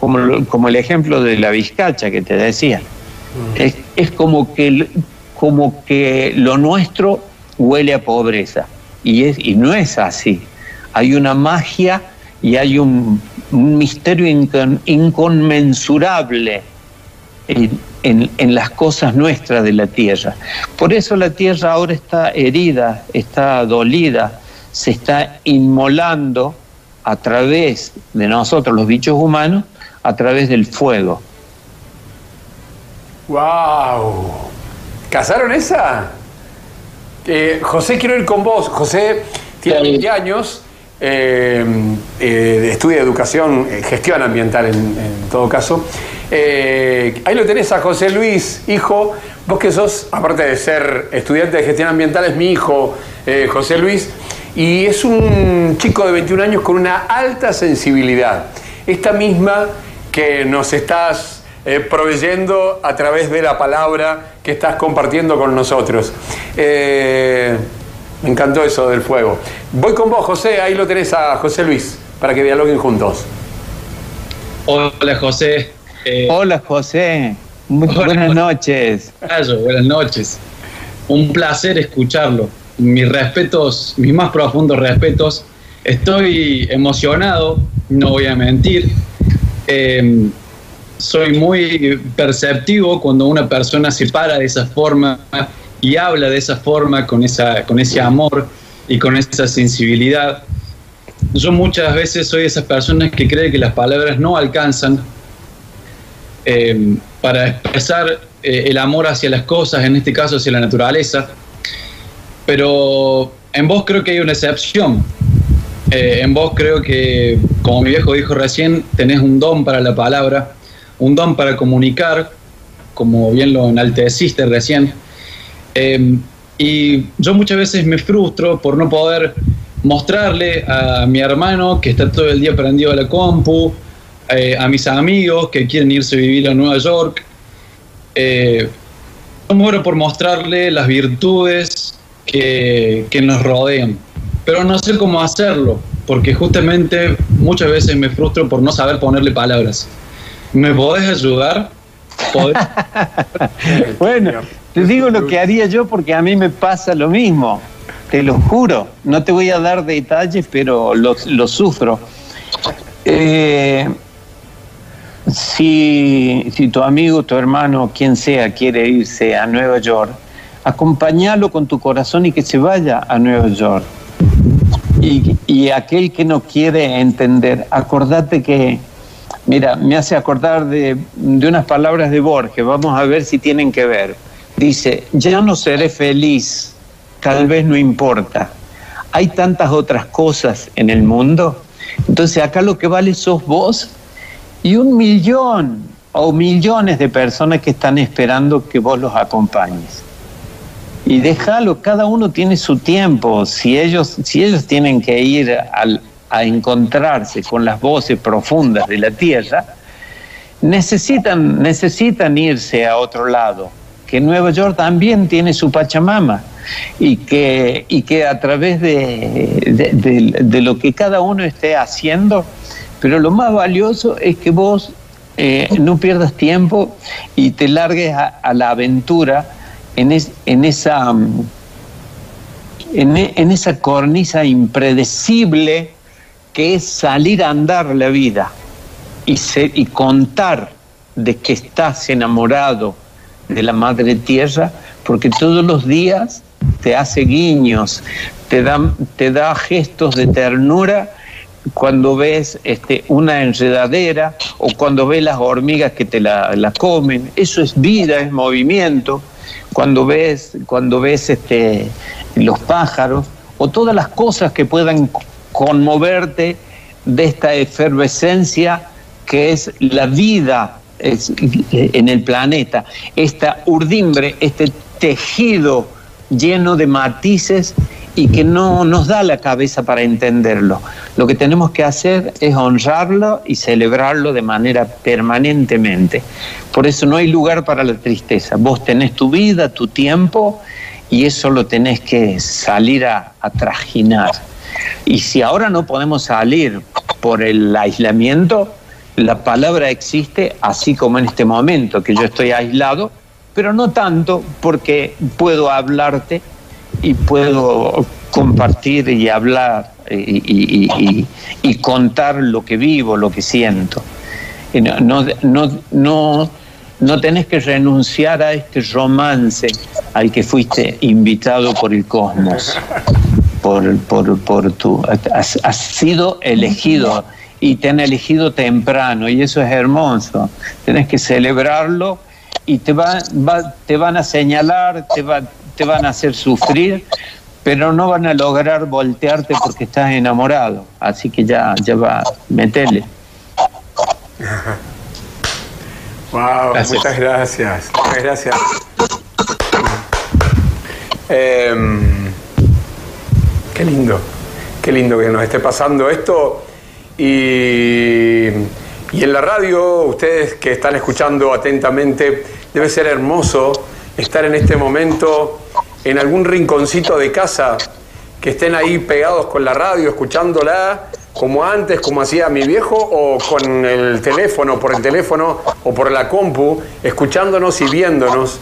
como, como el ejemplo de la vizcacha que te decía. Mm. Es, es como, que, como que lo nuestro huele a pobreza y, es, y no es así. Hay una magia y hay un, misterio inconmensurable en, las cosas nuestras de la tierra. Por eso la tierra ahora está herida, está dolida, se está inmolando a través de nosotros, los bichos humanos, a través del fuego. ¡Wow! ¿Casaron esa? Eh, José, quiero ir con vos. José tiene 20 años, eh, eh, estudia educación, gestión ambiental en, todo caso. ahí lo tenés a José Luis, hijo. Vos que sos, aparte de ser estudiante de gestión ambiental, es mi hijo, José Luis. Y es un chico de 21 años con una alta sensibilidad. Esta misma que nos estás eh, proveyendo a través de la palabra que estás compartiendo con nosotros. Eh, me encantó eso del fuego. Voy con vos, José, ahí lo tenés a José Luis, para que dialoguen juntos. Hola, José. Eh, Hola, José. Muy buenas noches. buenas noches. Un placer escucharlo. Mis respetos, mis más profundos respetos. Estoy emocionado, no voy a mentir soy muy perceptivo cuando una persona se para de esa forma y habla de esa forma, con, esa, con ese amor y con esa sensibilidad. Yo muchas veces soy de esas personas que creen que las palabras no alcanzan eh, para expresar eh, el amor hacia las cosas, en este caso hacia la naturaleza, pero en vos creo que hay una excepción. Eh, en vos creo que, como mi viejo dijo recién, tenés un don para la palabra un don para comunicar, como bien lo enalteciste recién. Em, y yo muchas veces me frustro por no poder mostrarle a mi hermano que está todo el día prendido a la compu, eh, a mis amigos que quieren irse a vivir a Nueva York. Eh, yo muero por mostrarle las virtudes que, nos rodean, pero no sé cómo hacerlo, porque justamente muchas veces me frustro por no saber ponerle palabras. ¿Me podés ayudar? bueno, te digo lo que haría yo porque a mí me pasa lo mismo. Te lo juro. No te voy a dar detalles, pero lo, sufro. Eh, si, si, tu amigo, tu hermano, quien sea, quiere irse a Nueva York, acompáñalo con tu corazón y que se vaya a Nueva York. Y, y aquel que no quiere entender, acordate que, mira, me hace acordar de, de unas palabras de Borges, vamos a ver si tienen que ver. Dice, ya no seré feliz, tal vez no importa. Hay tantas otras cosas en el mundo. Entonces acá lo que vale sos vos y un millón o millones de personas que están esperando que vos los acompañes. Y déjalo, cada uno tiene su tiempo. Si ellos, si ellos tienen que ir a encontrarse con las voces profundas de la tierra, necesitan, necesitan irse a otro lado que Nueva York también tiene su Pachamama y que, y que a través de, lo que cada uno esté haciendo, pero lo más valioso es que vos eh, no pierdas tiempo y te largues a, la aventura en, esa... En, esa cornisa impredecible que es salir a andar la vida y, y contar de que estás enamorado, de la madre tierra, porque todos los días te hace guiños, te da, te da gestos de ternura cuando ves este, una enredadera o cuando ves las hormigas que te la, la, comen. Eso es vida, es movimiento. Cuando ves, cuando ves este, los pájaros o todas las cosas que puedan conmoverte de esta efervescencia que es la vida en el planeta, esta urdimbre, este tejido lleno de matices y que no nos da la cabeza para entenderlo. Lo que tenemos que hacer es honrarlo y celebrarlo de manera permanentemente. Por eso no hay lugar para la tristeza. Vos tenés tu vida, tu tiempo y eso lo tenés que salir a, a trajinar. Y si ahora no podemos salir por el aislamiento, la palabra existe así como en este momento, que yo estoy aislado, pero no tanto porque puedo hablarte y puedo compartir y hablar y, contar lo que vivo, lo que siento. No, no, no, no, tenés que renunciar a este romance al que fuiste invitado por el cosmos, por, por, por tu... Has, has sido elegido y te han elegido temprano y eso es hermoso. Tienes que celebrarlo y te, va, te van a señalar, te, va, te van a hacer sufrir, pero no van a lograr voltearte porque estás enamorado. Así que ya, ya va, metele. Wow, muchas gracias. Muchas gracias. Em, qué lindo, qué lindo que nos esté pasando esto. Y, en la radio, ustedes que están escuchando atentamente, debe ser hermoso estar en este momento en algún rinconcito de casa, que estén ahí pegados con la radio, escuchándola, como antes, como hacía mi viejo, o con el teléfono, por el teléfono o por la compu, escuchándonos y viéndonos,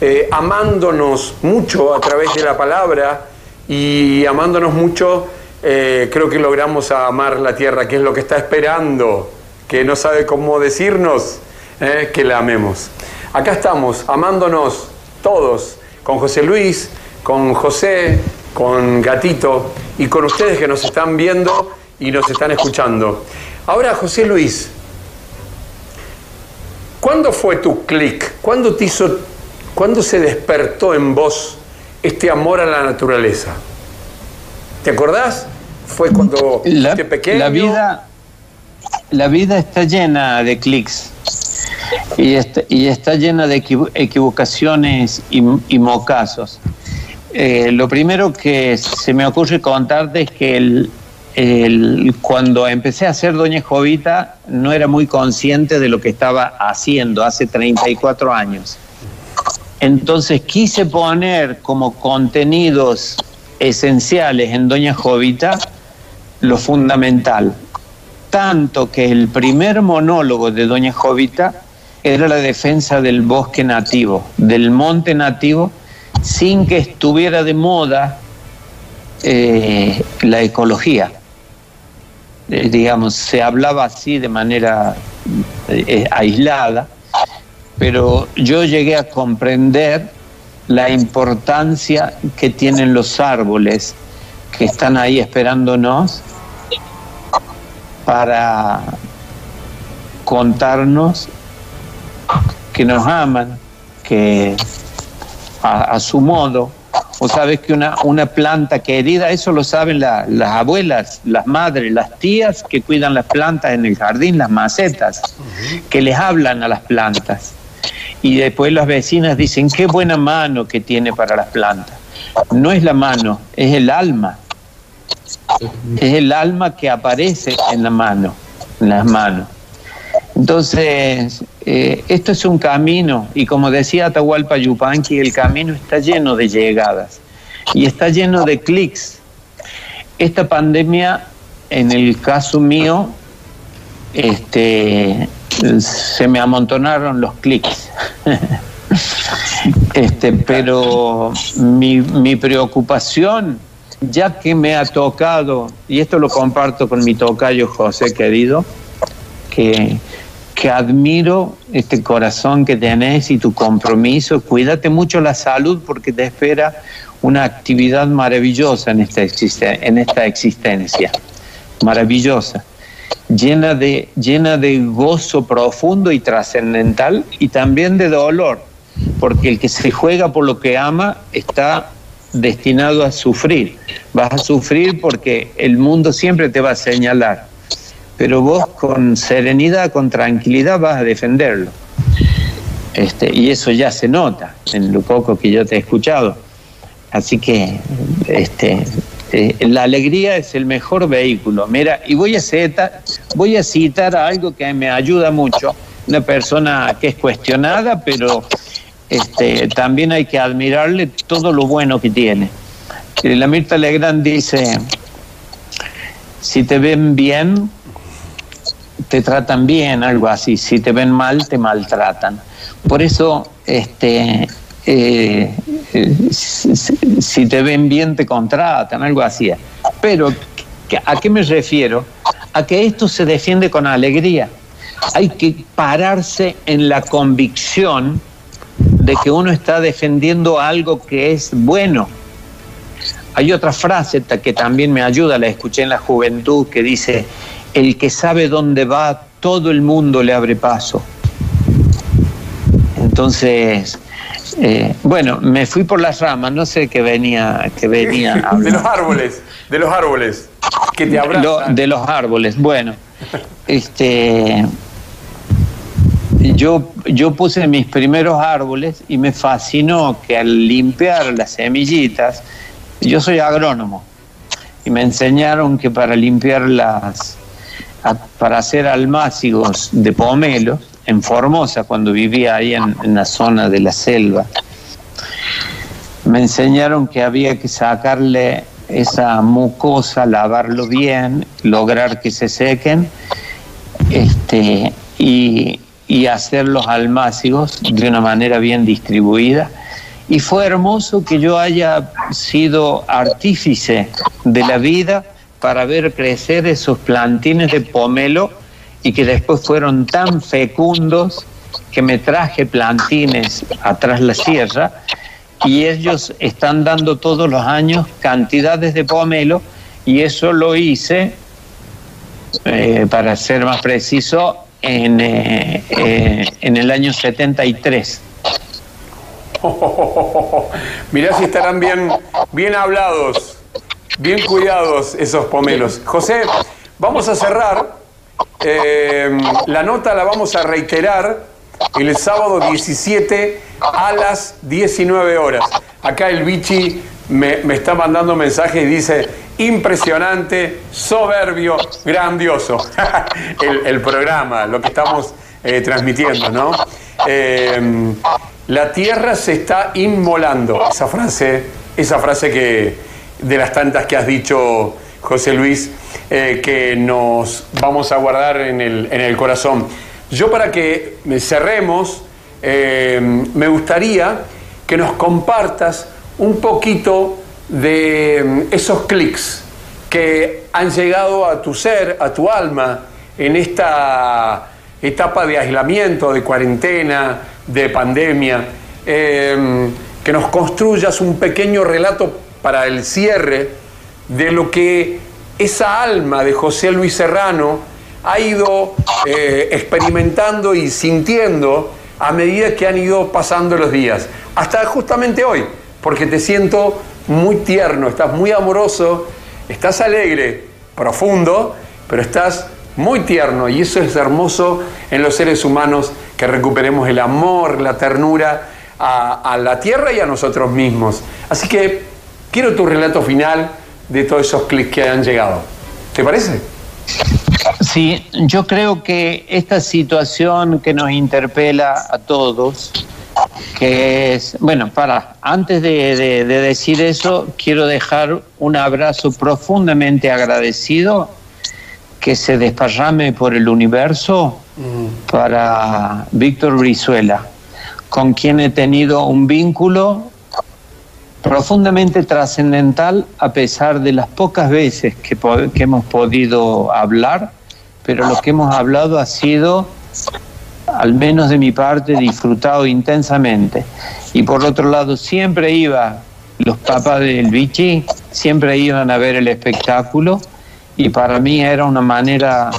eh, amándonos mucho a través de la palabra y amándonos mucho eh, creo que logramos amar la tierra, que es lo que está esperando, que no sabe cómo decirnos eh, que la amemos. Acá estamos, amándonos todos, con José Luis, con José, con Gatito y con ustedes que nos están viendo y nos están escuchando. Ahora, José Luis, ¿cuándo fue tu clic? ¿Cuándo te hizo, cuándo se despertó en vos este amor a la naturaleza? ¿Te acordás? Fue cuando la, pequeño. La vida, la vida está llena de clics y está, y está llena de equivocaciones y, y mocazos. Eh, lo primero que se me ocurre contarte es que cuando empecé a ser Doña Jovita no era muy consciente de lo que estaba haciendo hace 34 años. Entonces quise poner como contenidos esenciales en Doña Jovita lo fundamental. Tanto que el primer monólogo de Doña Jovita era la defensa del bosque nativo, del monte nativo, sin que estuviera de moda eh, la ecología. eh, digamos, se hablaba así de manera eh, aislada, pero yo llegué a comprender la importancia que tienen los árboles que están ahí esperándonos para contarnos que nos aman, que a, su modo, o sabes que una, una planta querida, eso lo saben las abuelas, las madres, las tías que cuidan las plantas en el jardín, las macetas, que les hablan a las plantas. Y después las vecinas dicen, qué buena mano que tiene para las plantas. No es la mano, es el alma. Es el alma que aparece en la mano, en las manos. Entonces, eh, esto es un camino y como decía Atahualpa Yupanqui, el camino está lleno de llegadas y está lleno de clics. Esta pandemia, en el caso mío, este, se me amontonaron los clics. este, pero mi, mi preocupación, ya que me ha tocado, y esto lo comparto con mi tocayo José querido, que que admiro este corazón que tenés y tu compromiso. Cuídate mucho la salud porque te espera una actividad maravillosa en esta, en esta existencia, maravillosa, llena de, llena de gozo profundo y trascendental y también de dolor, porque el que se juega por lo que ama está destinado a sufrir. Vas a sufrir porque el mundo siempre te va a señalar pero vos con serenidad, con tranquilidad vas a defenderlo. Este, y eso ya se nota en lo poco que yo te he escuchado. Así que este, eh, la alegría es el mejor vehículo. Mira, y voy a, citar, voy a citar algo que me ayuda mucho, una persona que es cuestionada, pero este, también hay que admirarle todo lo bueno que tiene. Eh, la Mirta Legrand dice, si te ven bien, te tratan bien, algo así. Si te ven mal, te maltratan. Por eso, este, eh, si, te ven bien, te contratan, algo así. Pero, ¿a qué me refiero? A que esto se defiende con alegría. Hay que pararse en la convicción de que uno está defendiendo algo que es bueno. Hay otra frase que también me ayuda, la escuché en la juventud, que dice, el que sabe dónde va, todo el mundo le abre paso. Entonces, eh, bueno, me fui por las ramas, no sé qué venía, que venía. de los árboles, de los árboles, que te abrazan. de los árboles, bueno, este, yo, yo puse mis primeros árboles y me fascinó que al limpiar las semillitas, yo soy agrónomo, y me enseñaron que para limpiar las, para hacer almácigos de pomelos en Formosa, cuando vivía ahí en, la zona de la selva. Me enseñaron que había que sacarle esa mucosa, lavarlo bien, lograr que se sequen este, y, y hacer los almácigos de una manera bien distribuida. Y fue hermoso que yo haya sido artífice de la vida para ver crecer esos plantines de pomelo y que después fueron tan fecundos que me traje plantines atrás la sierra y ellos están dando todos los años cantidades de pomelo y eso lo hice, eh, para ser más preciso, en, eh, eh, en el año 73. mirá si estarán bien, bien hablados. Bien cuidados esos pomelos. José, vamos a cerrar. Eh, la nota la vamos a reiterar el sábado 17 a las 19 horas. Acá el bichi me, está mandando mensaje y dice, impresionante, soberbio, grandioso. el, programa, lo que estamos eh, transmitiendo, ¿no? Eh, la tierra se está inmolando. Esa frase, esa frase que, de las tantas que has dicho, José Luis, eh, que nos vamos a guardar en el, corazón. Yo para que cerremos, eh, me gustaría que nos compartas un poquito de mm, esos clics que han llegado a tu ser, a tu alma, en esta etapa de aislamiento, de cuarentena, de pandemia, em, que nos construyas un pequeño relato para el cierre de lo que esa alma de José Luis Serrano ha ido eh, experimentando y sintiendo a medida que han ido pasando los días, hasta justamente hoy, porque te siento muy tierno, estás muy amoroso, estás alegre, profundo, pero estás muy tierno y eso es hermoso en los seres humanos, que recuperemos el amor, la ternura a, la tierra y a nosotros mismos. Así que quiero tu relato final de todos esos clics que han llegado. ¿Te parece? Sí, yo creo que esta situación que nos interpela a todos, que es, bueno, para, antes de decir eso, quiero dejar un abrazo profundamente agradecido que se desparrame por el universo para Víctor Brizuela, con quien he tenido un vínculo profundamente trascendental a pesar de las pocas veces que, hemos podido hablar, pero lo que hemos hablado ha sido, al menos de mi parte, disfrutado intensamente. Y por otro lado, siempre iba, los papás del Vichy, siempre iban a ver el espectáculo y para mí era una manera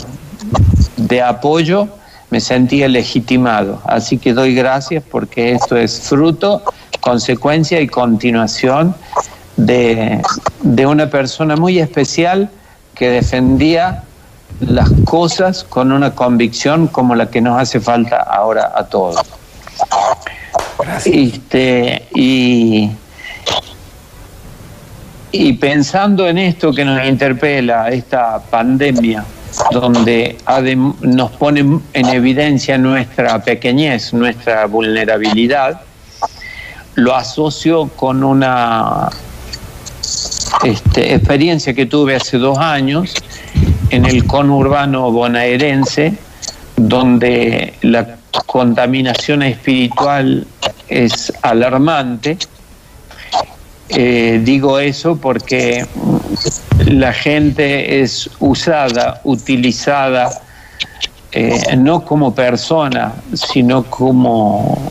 de apoyo, me sentía legitimado. Así que doy gracias porque esto es fruto, consecuencia y continuación de, una persona muy especial que defendía las cosas con una convicción como la que nos hace falta ahora a todos. Este, y y pensando en esto que nos interpela, esta pandemia, donde nos pone en evidencia nuestra pequeñez, nuestra vulnerabilidad, lo asocio con una este, experiencia que tuve hace dos años en el conurbano bonaerense, donde la contaminación espiritual es alarmante eh, digo eso porque la gente es usada, utilizada, eh, no como persona, sino como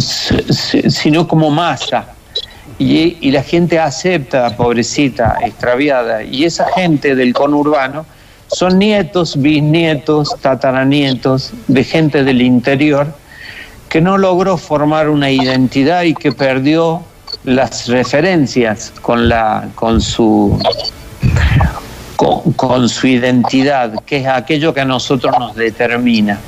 sino como masa. Y, la gente acepta, pobrecita, extraviada. Y esa gente del conurbano son nietos, bisnietos, tataranietos de gente del interior que no logró formar una identidad y que perdió las referencias con la con su con, su identidad, que es aquello que a nosotros nos determina.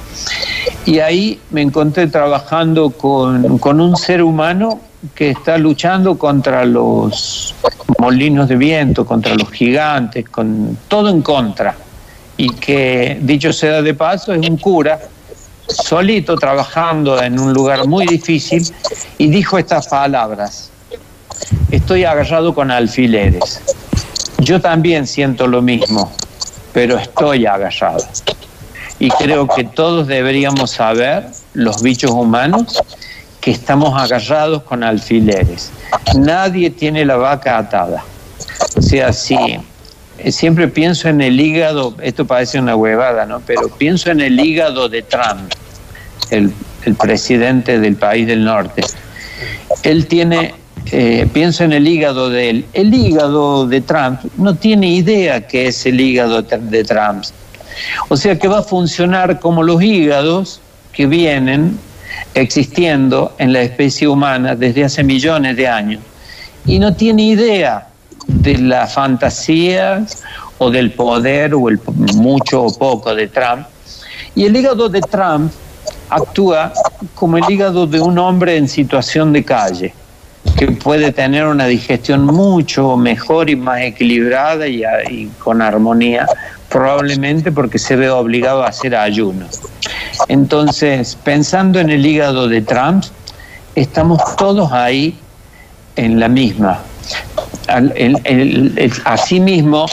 Y ahí me encontré trabajando con un ser humano que está luchando contra los molinos de viento, contra los gigantes, con todo en contra. Y que, dicho sea de paso, es un cura solito trabajando en un lugar muy difícil y dijo estas palabras, estoy agarrado con alfileres. Yo también siento lo mismo, pero estoy agarrado. Y creo que todos deberíamos saber, los bichos humanos, que estamos agarrados con alfileres. Nadie tiene la vaca atada. O sea, si siempre pienso en el hígado, esto parece una huevada, ¿no? Pero pienso en el hígado de Trump el, presidente del país del norte. Él tiene, eh, pienso en el hígado de él, el hígado de Trump no tiene idea qué es el hígado de Trump. O sea que va a funcionar como los hígados que vienen existiendo en la especie humana desde hace millones de años. Y no tiene idea de las fantasías o del poder o el mucho o poco de Trump. Y el hígado de Trump actúa como el hígado de un hombre en situación de calle, que puede tener una digestión mucho mejor y más equilibrada y, con armonía, probablemente porque se ve obligado a hacer ayuno. Entonces, pensando en el hígado de Trump, estamos todos ahí en la misma. asimismo,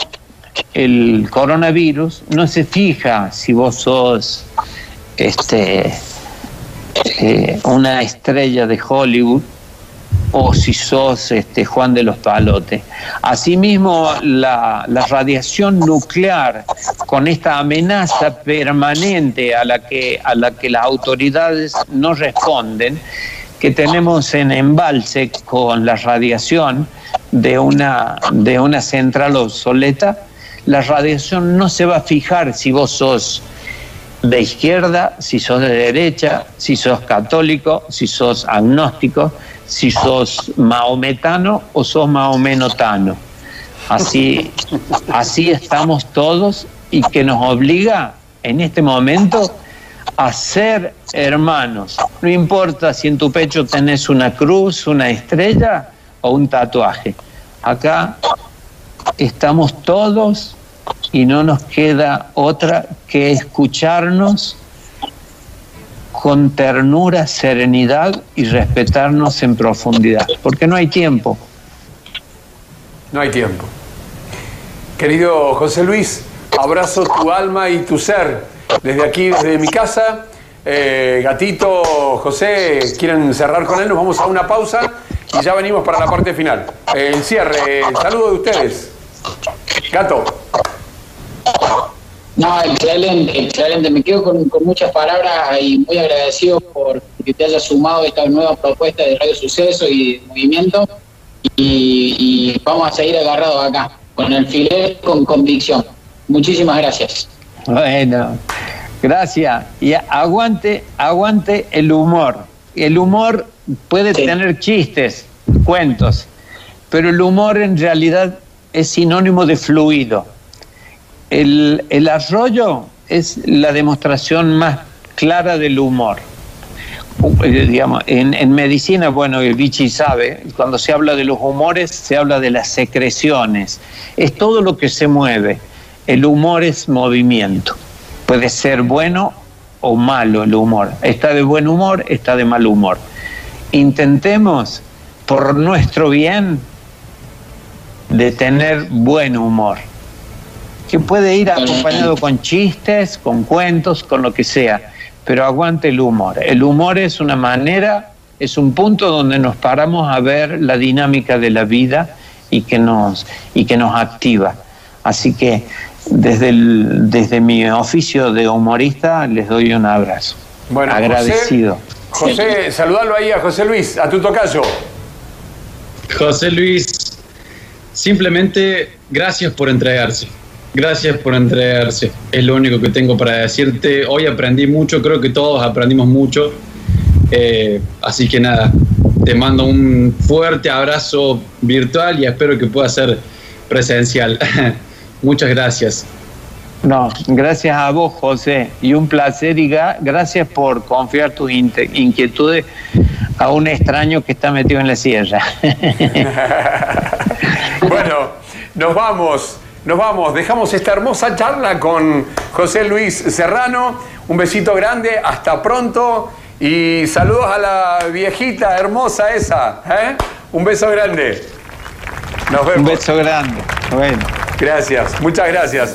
el coronavirus no se fija si vos sos este, eh, una estrella de Hollywood o si sos este, Juan de los Palotes. Asimismo, la, la, radiación nuclear, con esta amenaza permanente a la, que, a la que las autoridades no responden, que tenemos en embalse con la radiación de una, de una central obsoleta, la radiación no se va a fijar si vos sos de izquierda, si sos de derecha, si sos católico, si sos agnóstico, si sos maometano o sos maomenotano. Así, así estamos todos y que nos obliga en este momento a ser hermanos. No importa si en tu pecho tenés una cruz, una estrella o un tatuaje. Acá estamos todos y no nos queda otra que escucharnos con ternura, serenidad y respetarnos en profundidad, porque no hay tiempo. No hay tiempo. Querido José Luis, abrazo tu alma y tu ser desde aquí, desde mi casa. Eh, gatito, José, ¿quieren cerrar con él? Nos vamos a una pausa y ya venimos para la parte final. el cierre, saludo de ustedes. Gato. No, excelente, excelente. Me quedo con, muchas palabras y muy agradecido por que te hayas sumado a esta nueva propuesta de Radio Suceso y de Movimiento. Y, vamos a seguir agarrados acá, con el filet, con convicción. Muchísimas gracias. Bueno, gracias. Y aguante, aguante el humor. El humor puede tener chistes, cuentos, pero el humor en realidad es sinónimo de fluido el, arroyo es la demostración más clara del humor. Eh, digamos, en, medicina, bueno, el Vichy sabe, cuando se habla de los humores, se habla de las secreciones. Es todo lo que se mueve. El humor es movimiento. Puede ser bueno o malo el humor. Está de buen humor, está de mal humor. Intentemos, por nuestro bien, de tener buen humor que puede ir acompañado con chistes, con cuentos, con lo que sea, pero aguante el humor. El humor es una manera, es un punto donde nos paramos a ver la dinámica de la vida y que nos, y que nos activa. Así que desde, el, desde mi oficio de humorista les doy un abrazo. Bueno, agradecido. José, José ahí a José Luis, a tu tocayo. José Luis, simplemente gracias por entregarse. Gracias por entregarse. Es lo único que tengo para decirte. Hoy aprendí mucho, creo que todos aprendimos mucho. Eh, así que nada, te mando un fuerte abrazo virtual y espero que pueda ser presencial. Muchas gracias. No, gracias a vos, José, y un placer y gracias por confiar tus inquietudes a un extraño que está metido en la sierra. bueno, nos vamos. Nos vamos, dejamos esta hermosa charla con José Luis Serrano. Un besito grande, hasta pronto y saludos a la viejita hermosa esa. ¿eh? Un beso grande. Nos vemos. Un beso grande. Bueno. Gracias, muchas gracias.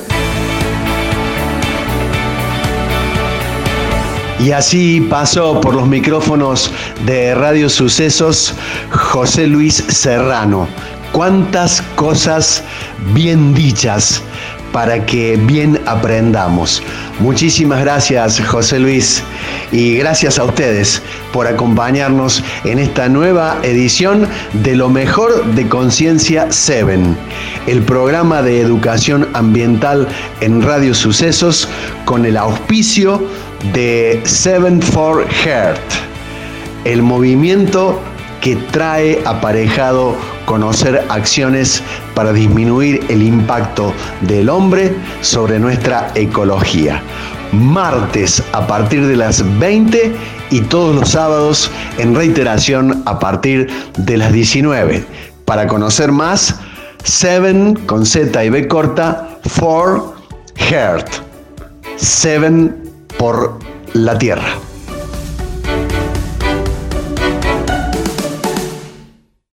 Y así pasó por los micrófonos de Radio Sucesos José Luis Serrano cuántas cosas bien dichas para que bien aprendamos. Muchísimas gracias José Luis y gracias a ustedes por acompañarnos en esta nueva edición de Lo mejor de Conciencia 7, el programa de educación ambiental en Radio Sucesos con el auspicio de 7 for Heart, el movimiento que trae aparejado conocer acciones para disminuir el impacto del hombre sobre nuestra ecología. Martes a partir de las 20 y todos los sábados en reiteración a partir de las 19. Para conocer más, 7 con Z y B corta, for Heart. 7 por la Tierra.